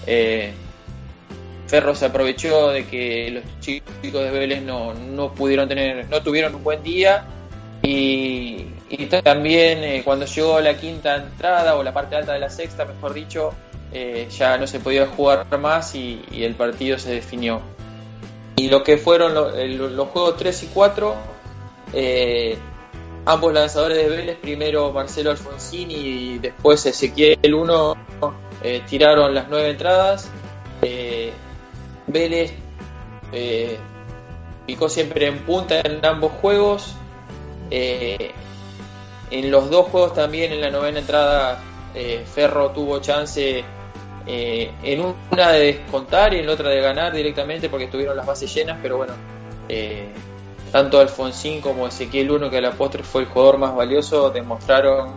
Ferro se aprovechó de que los chicos de Vélez no, no pudieron tener, no tuvieron un buen día y, también cuando llegó la quinta entrada o la parte alta de la sexta, mejor dicho, eh, ya no se podía jugar más y, el partido se definió. Y lo que fueron los juegos 3 y 4, eh, ambos lanzadores de Vélez, primero Marcelo Alfonsín y después Ezequiel 1, eh, tiraron las nueve entradas. Vélez picó siempre en punta en ambos juegos. en los dos juegos también en la novena entrada Ferro tuvo chance eh, en una de descontar y en la otra de ganar directamente porque estuvieron las bases llenas, pero bueno, eh, tanto Alfonsín como Ezequiel 1, que a la postre fue el jugador más valioso, demostraron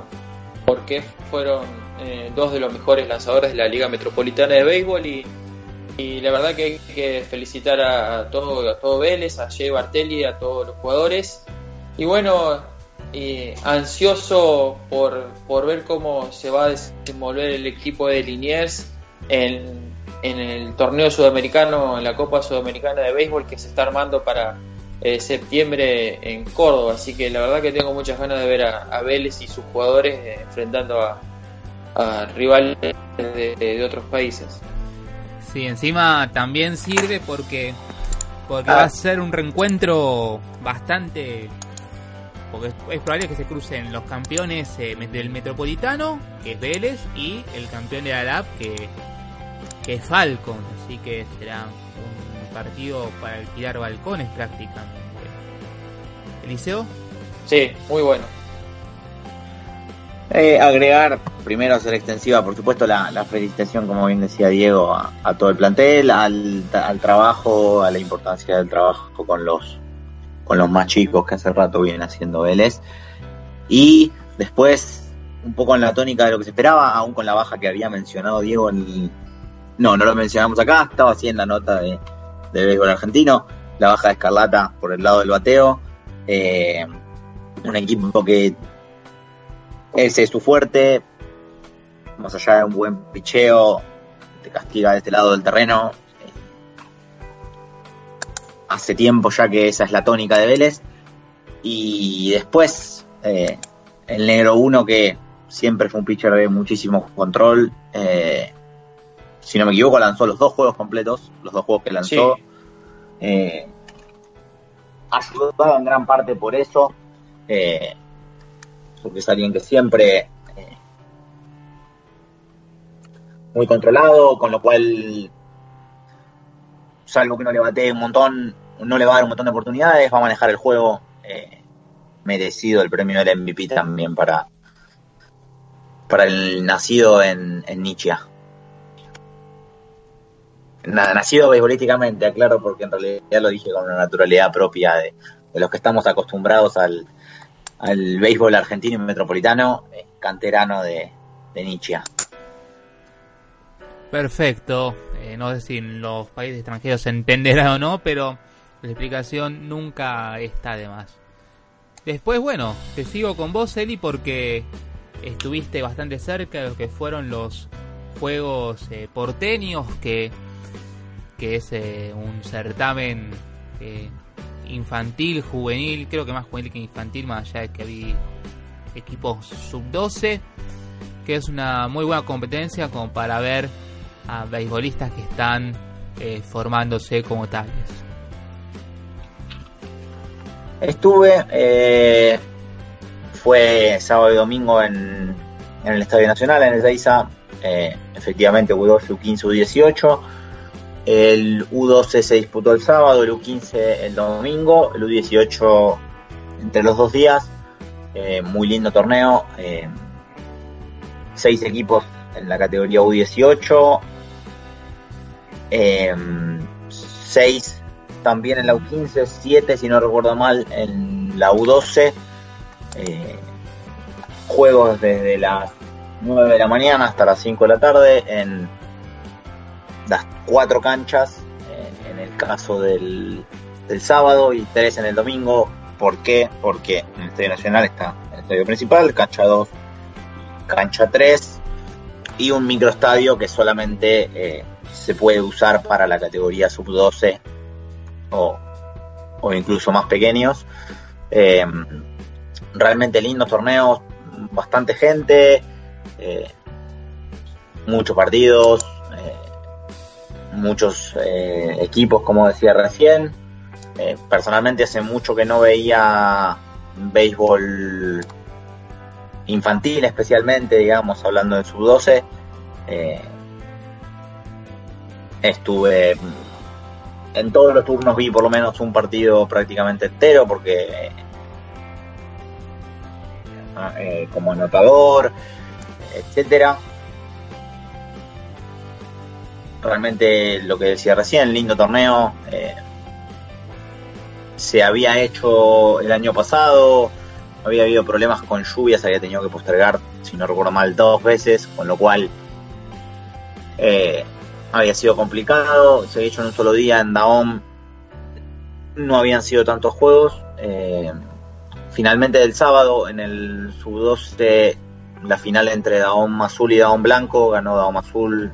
por qué fueron eh, dos de los mejores lanzadores de la Liga Metropolitana de Béisbol y, la verdad que hay que felicitar a, todo, a todo Vélez, a Jay Bartelli, a todos los jugadores y bueno, ansioso por, por ver cómo se va a desenvolver el equipo de Liniers en, el torneo sudamericano, en la Copa Sudamericana de Béisbol que se está armando para eh, septiembre en Córdoba. Así que la verdad que tengo muchas ganas de ver a, Vélez y sus jugadores eh, enfrentando a, rivales de, otros países.
Sí, encima también sirve porque, porque va a ah. ser un reencuentro bastante porque es, probable que se crucen los campeones eh, del Metropolitano, que es Vélez, y el campeón de la LAP, que que es Falcon, así que será un partido para alquilar balcones prácticamente. ¿Eliseo?
Sí, muy bueno.
Eh, agregar, primero hacer extensiva, por supuesto, la, felicitación, como bien decía Diego, a, todo el plantel, al, trabajo, a la importancia del trabajo con los, con los más chicos que hace rato vienen haciendo Vélez. Y después, un poco en la tónica de lo que se esperaba, aún con la baja que había mencionado Diego en, no, no lo mencionamos acá, estaba en la nota de, de béisbol argentino, la baja de Escarlata por el lado del bateo, eh, un equipo que ese es su fuerte, más allá de un buen picheo, te castiga de este lado del terreno. hace tiempo ya que esa es la tónica de Vélez. Y después, eh, el negro 1 que siempre fue un pitcher de muchísimo control, eh, si no me equivoco, lanzó los dos juegos completos, los dos juegos que lanzó. Eh, ayudado en gran parte por eso, porque es alguien que siempre muy controlado, con lo cual, salvo que no le bate un montón, no le va a dar un montón de oportunidades, va a manejar el juego. Eh, merecido el premio del MVP también para, para el nacido en, en nacido beisbolísticamente, aclaro, porque en realidad lo dije con una naturalidad propia de, los que estamos acostumbrados al, al béisbol argentino y metropolitano, eh, canterano de, de.
Perfecto. Eh, no sé si los países extranjeros se o no, pero la explicación nunca está de más. Después, bueno, te sigo con vos, Eli, porque estuviste bastante cerca de lo que fueron los Juegos eh, Porteños, que, que es eh, un certamen infantil, juvenil, creo que más juvenil que infantil, más allá de que había equipos sub-12, que es una muy buena competencia como para ver a beisbolistas que están formándose como tales.
Estuve, fue sábado y domingo en, en el Estadio Nacional, en el Zaiza, eh, efectivamente U12, U15, U18. El U12 se disputó el sábado, el U15 el domingo, el U18 entre los dos días. Eh, muy lindo torneo. Eh, seis equipos en la categoría U18. Seis también en la U15, siete si no recuerdo mal en la U12. juegos desde las 9 de la mañana hasta las 5 de la tarde en las cuatro canchas, eh, en el caso del, sábado y tres en el domingo. ¿Por qué? Porque en el Estadio Nacional está el estadio principal, cancha 2, cancha 3 y un microestadio que solamente eh, se puede usar para la categoría sub-12 o, o, incluso más pequeños. Eh, realmente lindos torneos, bastante gente, eh, muchos partidos, eh, muchos equipos, como decía recién. personalmente hace mucho que no veía béisbol infantil, especialmente, digamos, hablando del sub-12. Estuve en todos los turnos vi por lo menos un partido prácticamente entero porque como anotador etcétera. Realmente lo que decía recién, lindo torneo. Eh, se había hecho el año pasado, había habido problemas con lluvias, había tenido que postergar, si no recuerdo mal, dos veces, con lo cual eh, había sido complicado. Se había hecho en un solo día en Daom, no habían sido tantos juegos. Eh, finalmente del sábado en el sub-12 la final entre Daom Azul y Daom Blanco, ganó Daom Azul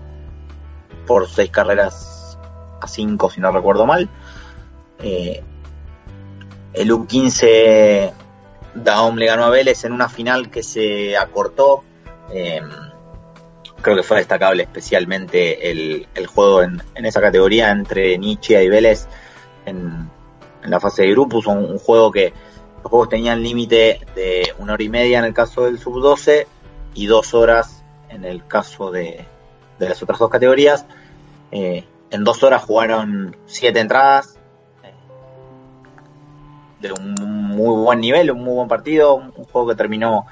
por seis carreras a cinco, si no recuerdo mal. Eh, el U15 Daom le ganó a Vélez en una final que se acortó. Eh, creo que fue destacable especialmente el, juego en, esa categoría entre Nietzsche y Vélez en, la fase de grupos, un, juego que los juegos tenían límite de una hora y media en el caso del sub-12 y dos horas en el caso de, las otras dos categorías. Eh, en dos horas jugaron siete entradas eh, de un muy buen nivel, un muy buen partido, un, juego que terminó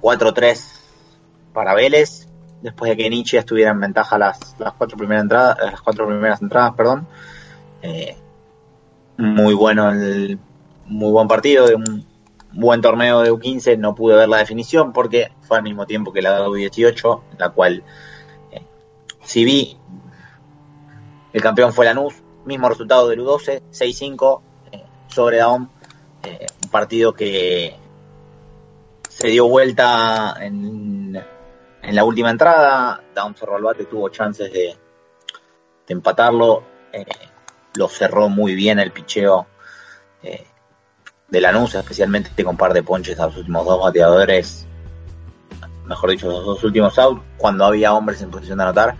4-3 eh, para Vélez, después de que Nietzsche estuviera en ventaja las, las cuatro primeras entradas, las cuatro primeras entradas, perdón. muy bueno el muy buen partido de un buen torneo de U15, no pude ver la definición porque fue al mismo tiempo que la de U18, la cual, eh, si vi, el campeón fue Lanús, mismo resultado del U12, 6-5 eh, sobre Daom, eh, un partido que se dio vuelta en, en la última entrada, Daom cerró el bate, tuvo chances de, empatarlo, lo cerró muy bien el picheo de Lanús, especialmente con par de ponches a los últimos dos bateadores, mejor dicho, los dos últimos outs, cuando había hombres en posición de anotar,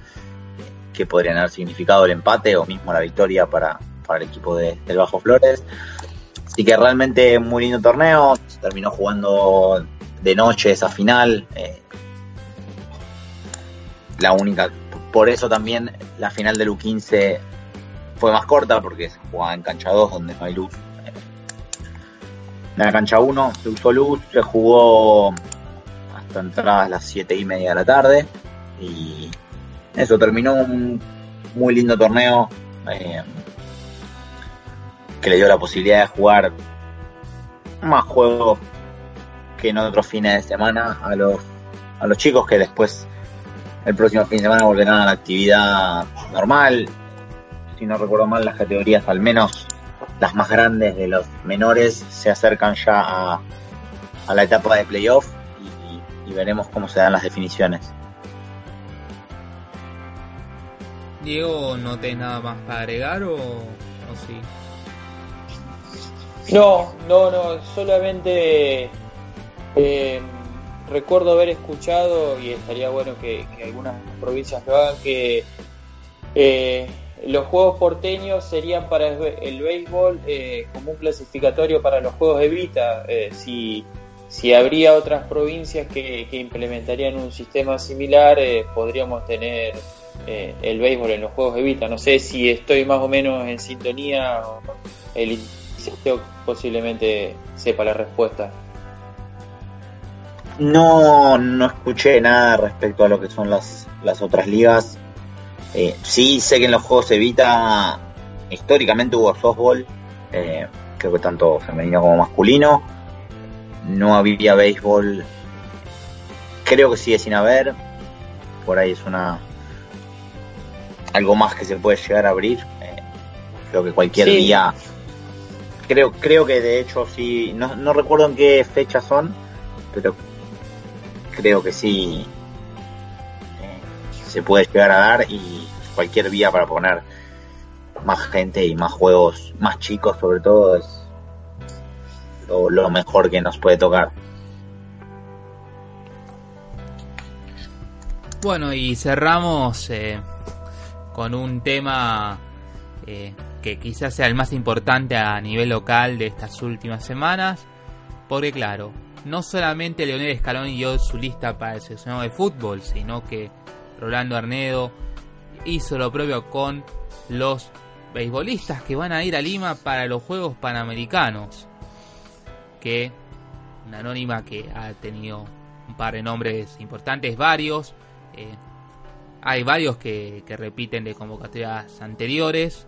que podrían haber significado el empate o mismo la victoria para, el equipo de, del Bajo Flores. Así que realmente muy lindo torneo, se terminó jugando de noche esa final. Eh, la única, por eso también la final del U15 fue más corta porque se jugaba en cancha 2 donde no hay luz. En la cancha 1 se usó luz, se jugó hasta entradas las 7 y media de la tarde y eso terminó un muy lindo torneo eh, que le dio la posibilidad de jugar más juegos que en otros fines de semana a los, a los chicos que después el próximo fin de semana volverán a la actividad normal. Si no recuerdo mal, las categorías al menos las más grandes de los menores se acercan ya a, la etapa de playoff y veremos cómo se dan las definiciones.
Diego, ¿no tenés nada más para agregar o, sí?
No, no, no, solamente eh, recuerdo haber escuchado, y estaría bueno que, algunas provincias lo hagan, que eh, los juegos porteños serían para el, béisbol eh, como un clasificatorio para los juegos de Vita. si, si habría otras provincias que, que implementarían un sistema similar, podríamos tener eh, el béisbol en los juegos de Vita. No sé si estoy más o menos en sintonía o el posiblemente sepa la respuesta.
No, no escuché nada respecto a lo que son las, las otras ligas. Eh, sí sé que en los juegos de Vita históricamente hubo softball, eh, creo que tanto femenino como masculino. No había béisbol, creo que sigue sin haber. Por ahí es una, algo más que se puede llegar a abrir. Eh, creo que cualquier día. Creo, creo que de hecho sí. No, no recuerdo en qué fecha son, pero creo que sí eh, se puede llegar a dar y cualquier día para poner más gente y más juegos más chicos sobre todo es lo, mejor que nos puede tocar.
Bueno, y cerramos eh, con un tema eh, que quizás sea el más importante a nivel local de estas últimas semanas, porque claro, no solamente Leonel Scaloni dio su lista para el seleccionado de fútbol, sino que Rolando Arnedo hizo lo propio con los beisbolistas que van a ir a Lima para los Juegos Panamericanos. Que una anónima que ha tenido un par de nombres importantes, varios. Eh, hay varios que, repiten de convocatorias anteriores.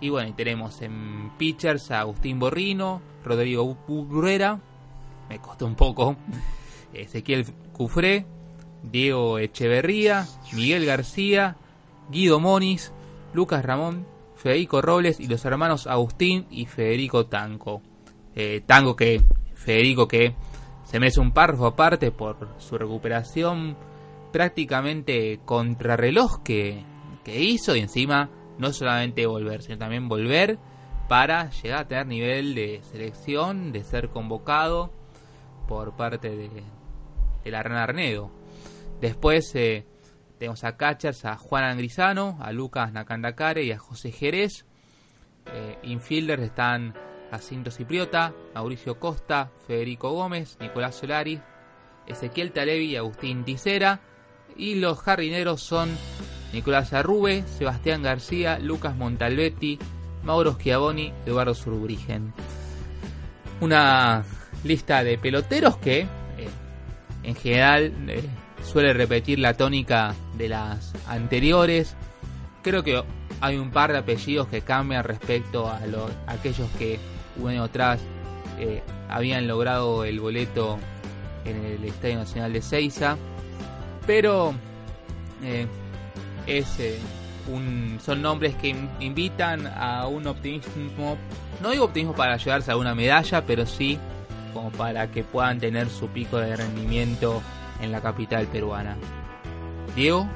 Y bueno, tenemos en pitchers a Agustín Borrino, Rodrigo Burrera, me costó un poco, Ezequiel Cufré, Diego Echeverría, Miguel García, Guido Moniz, Lucas Ramón, Federico Robles y los hermanos Agustín y Federico Tanco. Eh, Tanco que, Federico que se merece un párrafo aparte por su recuperación prácticamente contrarreloj que, que hizo y encima no solamente volver, sino también volver para llegar a tener nivel de selección, de ser convocado por parte de, de la Rana Arnedo. Después eh, tenemos a catchers a Juan Angrisano, a Lucas Nakandakare y a José Jerez. Eh, infielders están Jacinto Cipriota, Mauricio Costa, Federico Gómez, Nicolás Solari, Ezequiel Talevi y Agustín Ticera. Y los jardineros son Nicolás Arrube, Sebastián García, Lucas Montalbetti, Mauro Schiavoni, Eduardo Surbrigen. Una lista de peloteros que eh, en general eh, suele repetir la tónica de las anteriores. Creo que hay un par de apellidos que cambian respecto a, aquellos que un año atrás habían logrado el boleto en el Estadio Nacional de Ceiza pero eh, es, un, son nombres que invitan a un optimismo, no digo optimismo para llevarse a una medalla, pero sí como para que puedan tener su pico de rendimiento en la capital peruana. Diego.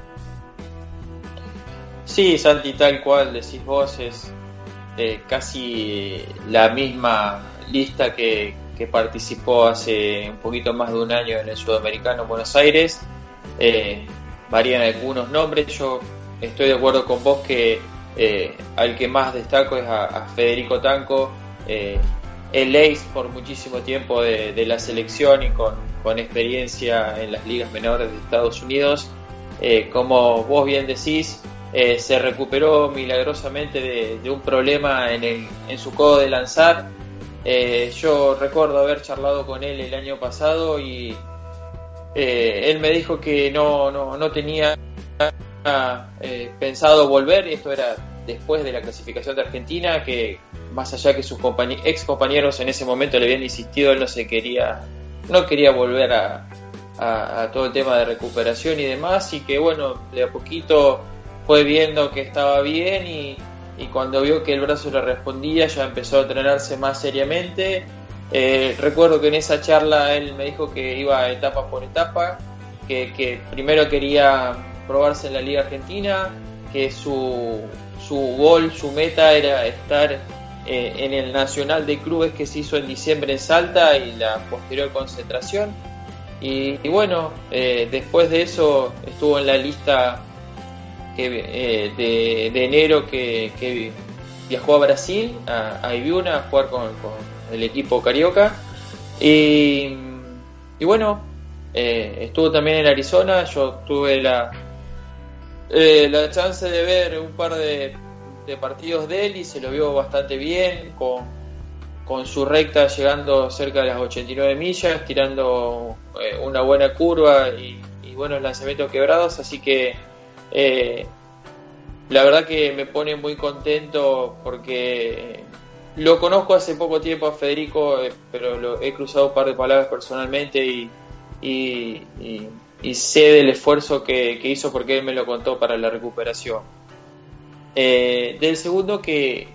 Sí, Santi, tal cual decís vos, es eh, casi la misma lista que, que participó hace un poquito más de un año en el Sudamericano en Buenos Aires eh, varían algunos nombres. Yo estoy de acuerdo con vos que eh, al que más destaco es a, Federico Tanco, el ace por muchísimo tiempo de, la selección y con, experiencia en las ligas menores de Estados Unidos. Eh, como vos bien decís, se recuperó milagrosamente de, un problema en, en, su codo de lanzar. yo recuerdo haber charlado con él el año pasado y eh, él me dijo que no, no, no tenía eh, pensado volver, esto era después de la clasificación de Argentina, que más allá que sus ex compañeros en ese momento le habían insistido, él no se quería, no quería volver a, todo el tema de recuperación y demás, y que bueno, de a poquito fue viendo que estaba bien y, cuando vio que el brazo le respondía ya empezó a entrenarse más seriamente. Eh, recuerdo que en esa charla él me dijo que iba etapa por etapa, que, primero quería probarse en la Liga Argentina, que su, su gol, su meta era estar eh, en el Nacional de Clubes que se hizo en diciembre en Salta y la posterior concentración. Y, bueno, eh, después de eso estuvo en la lista que, de, enero que, viajó a Brasil, a, a Ibiuna, a jugar con el equipo carioca. Y, y bueno, eh, estuvo también en Arizona, yo tuve la, eh, la chance de ver un par de, partidos de él y se lo vio bastante bien, con, con su recta llegando cerca de las 89 millas, tirando eh, una buena curva y, y, buenos lanzamientos quebrados, así que la verdad que me pone muy contento porque lo conozco hace poco tiempo a Federico, eh, pero lo, he cruzado un par de palabras personalmente y, y, sé del esfuerzo que, hizo porque él me lo contó para la recuperación. Eh, del segundo que,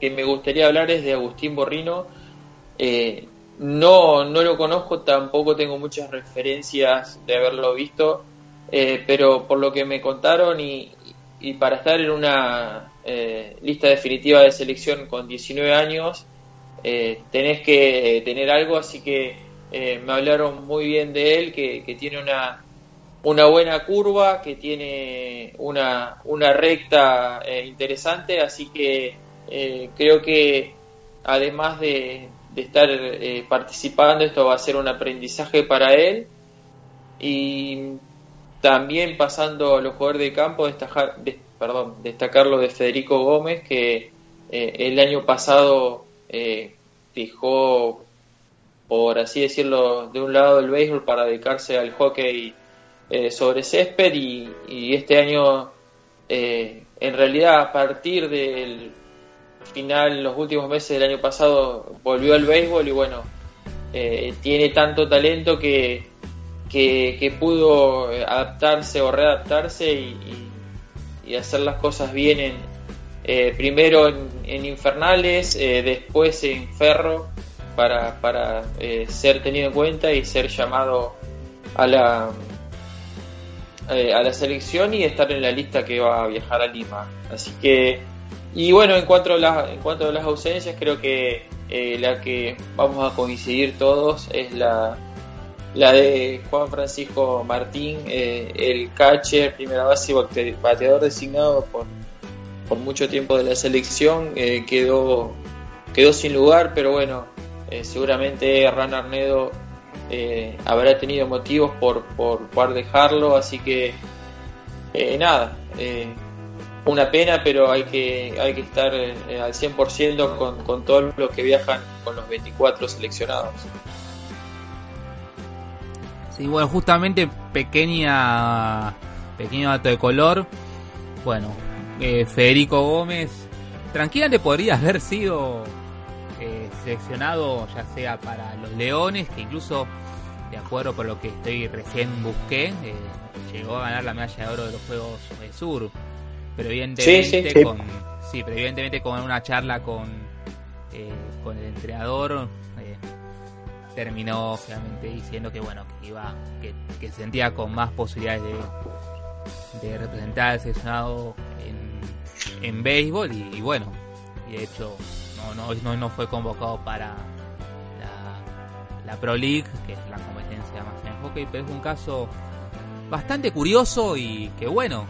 me gustaría hablar es de Agustín Borrino. Eh, no, no lo conozco, tampoco tengo muchas referencias de haberlo visto, pero por lo que me contaron y, para estar en una eh, lista definitiva de selección con 19 años, eh, tenés que tener algo, así que eh, me hablaron muy bien de él, que, tiene una, una buena curva, que tiene una, una recta interesante, así que creo que además de, de estar participando, esto va a ser un aprendizaje para él. Y también pasando a los jugadores de campo, destacar, perdón, destacar lo de Federico Gómez, que eh, el año pasado eh, fijó, por así decirlo, de un lado el béisbol para dedicarse al hockey eh, sobre césped y, este año, en realidad a partir del final, los últimos meses del año pasado, volvió al béisbol y bueno, tiene tanto talento que que, pudo eh, adaptarse o readaptarse y, hacer las cosas bien en, eh, primero en, Infernales, eh, después en Ferro, para, para ser tenido en cuenta y ser llamado a la, a la selección y estar en la lista que va a viajar a Lima. Así que, y bueno, en cuanto a, la, en cuanto a las ausencias, creo que la que vamos a coincidir todos es la la de Juan Francisco Martín, eh, el catcher, primera base y bateador designado por, por mucho tiempo de la selección, eh, quedó, quedó sin lugar, pero bueno, eh, seguramente Ran Arnedo habrá tenido motivos por, por, dejarlo, así que nada, una pena, pero hay que, hay que estar al 100% con, con todos los que viajan con los 24 seleccionados.
Sí, bueno, justamente pequeña pequeño dato de color. Bueno, eh, Federico Gómez tranquilamente podría haber sido eh, seleccionado ya sea para los Leones, que incluso, de acuerdo por lo que estoy recién busqué, eh, llegó a ganar la medalla de oro de los Juegos del Sur. Pero evidentemente, Con, sí, pero evidentemente con una charla con, con el entrenador terminó finalmente diciendo que bueno que iba que, se sentía con más posibilidades de, de representar al seleccionado en, en béisbol y, bueno y de hecho no, no, no, fue convocado para la, Pro League que es la competencia más en hockey pero es un caso bastante curioso y que bueno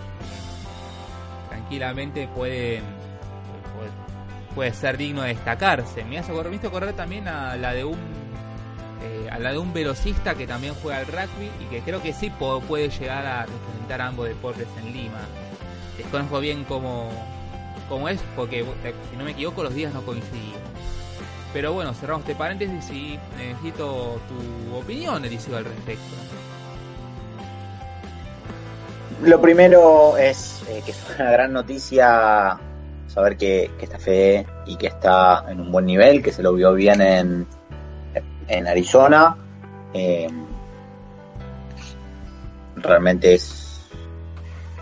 tranquilamente puede puede, ser digno de destacarse me hace visto correr también a la de un eh, a la de un velocista que también juega al rugby y que creo que sí puede llegar a representar ambos deportes en Lima. Desconozco bien cómo, cómo es, porque eh, si no me equivoco los días no coincidían. Pero bueno, cerramos este paréntesis y necesito tu opinión, Eliseo, al respecto.
Lo primero es eh, que es una gran noticia saber que, que está Fede y que está en un buen nivel, que se lo vio bien en, en Arizona. Eh, realmente es,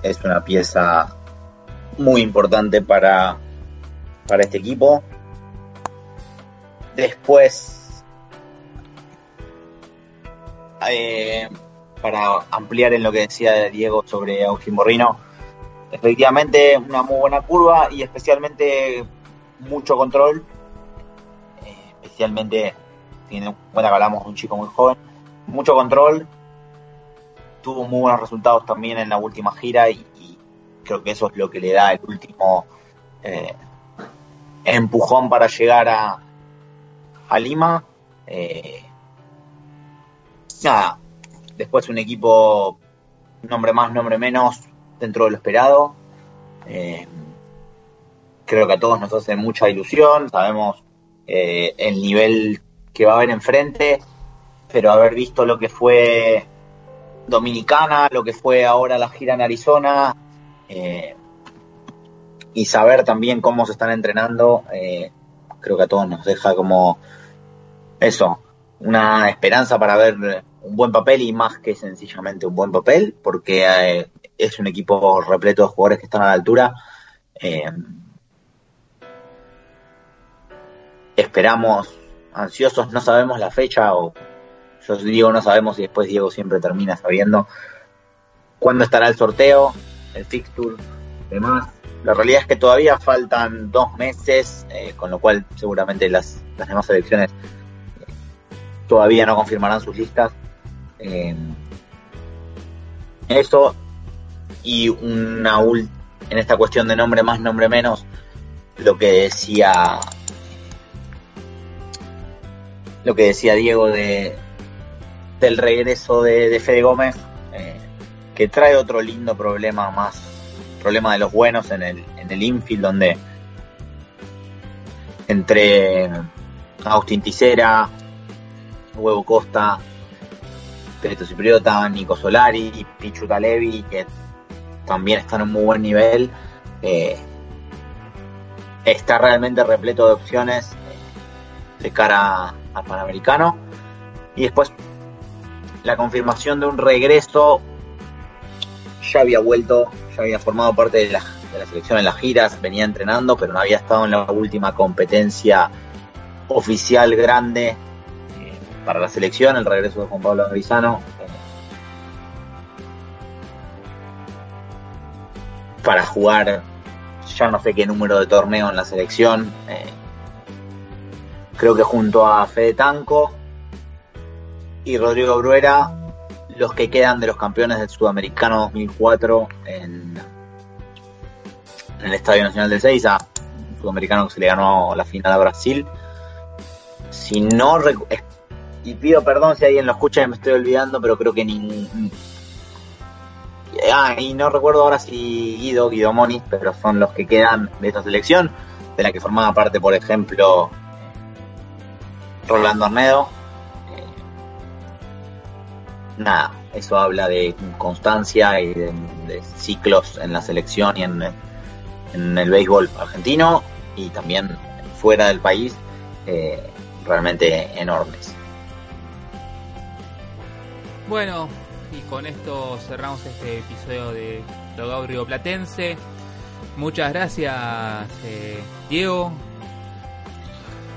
es una pieza muy importante para, para este equipo. Después, eh, para ampliar en lo que decía Diego sobre Agustín Morrino, efectivamente una muy buena curva y especialmente mucho control, eh, especialmente teniendo en hablamos de un chico muy joven, mucho control, tuvo muy buenos resultados también en la última gira y, creo que eso es lo que le da el último eh, empujón para llegar a, a Lima. Eh, nada, después un equipo, nombre más, nombre menos, dentro de lo esperado. Eh, creo que a todos nos hace mucha ilusión, sabemos el nivel que va a haber enfrente, pero haber visto lo que fue Dominicana, lo que fue ahora la gira en Arizona, eh, y saber también cómo se están entrenando, creo que a todos nos deja como eso, una esperanza para ver un buen papel y más que sencillamente un buen papel, porque eh, es un equipo repleto de jugadores que están a la altura. Eh, esperamos, ansiosos, no sabemos la fecha, o yo digo no sabemos y después Diego siempre termina sabiendo cuándo estará el sorteo, el fixture, demás. La realidad es que todavía faltan dos meses, eh, con lo cual seguramente las, las demás selecciones todavía no confirmarán sus listas. Eh, eso y una en esta cuestión de nombre más, nombre menos, lo que decía lo que decía Diego de del regreso de, Fede Gómez, eh, que trae otro lindo problema más, problema de los buenos en el, en el infield, donde entre Agustín Ticera, Huevo Costa, Perito Cipriota, Nico Solari, Pichu Talevi, que también están en un muy buen nivel. Eh, está realmente repleto de opciones eh, de cara al Panamericano. Y después la confirmación de un regreso. Ya había vuelto, ya había formado parte de la, selección en las giras, venía entrenando, pero no había estado en la última competencia oficial grande para la selección, el regreso de Juan Pablo Garizano. Para jugar ya no sé qué número de torneo en la selección. Eh, creo que junto a Fede Tanco y Rodrigo Bruera, los que quedan de los campeones del Sudamericano 2004 en, en el Estadio Nacional de Seiza, un sudamericano que se le ganó la final a Brasil. Si no y pido perdón si alguien lo escucha y me estoy olvidando, pero creo que ni... Ah, y no recuerdo ahora si Guido, Guido Moniz, pero son los que quedan de esta selección, de la que formaba parte, por ejemplo, Rolando Arnedo. Nada, eso habla de constancia y de, ciclos en la selección y en, en, el béisbol argentino y también fuera del país, eh, realmente enormes.
Bueno, y con esto cerramos este episodio de Logado Río Platense. Muchas gracias, eh, Diego.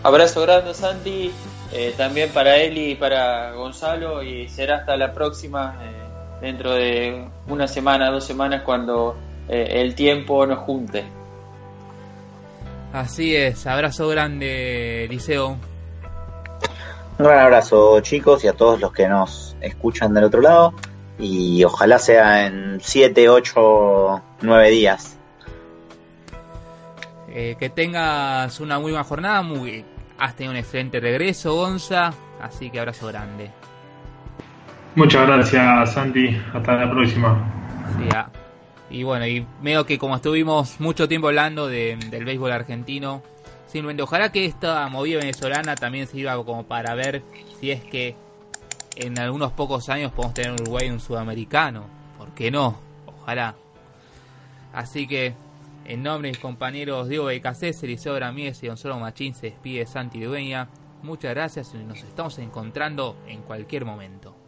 Abrazo grande, Santi. Eh, también para él y para Gonzalo. Y será hasta la próxima, eh, dentro de una semana, dos semanas, cuando el tiempo nos junte.
Así es, abrazo grande, Liceo.
Un gran abrazo, chicos, y a todos los que nos escuchan del otro lado. Y ojalá sea en 7, 8, 9 días.
Eh, que tengas una muy buena jornada. Muy, has tenido un excelente regreso, Gonza. Así que abrazo grande.
Muchas gracias, Santi. Hasta la próxima.
Ah. Y bueno, y veo que como estuvimos mucho tiempo hablando del béisbol argentino, simplemente ojalá que esta movida venezolana también sirva como para ver si es que en algunos pocos años podemos tener un Uruguay un sudamericano. ¿Por qué no? Ojalá. Así que, en nombre de mis compañeros Diego Becasés, Eliseo Ramírez y Gonzalo Machín, se despide Santi Dueña. Muchas gracias y nos estamos encontrando en cualquier momento.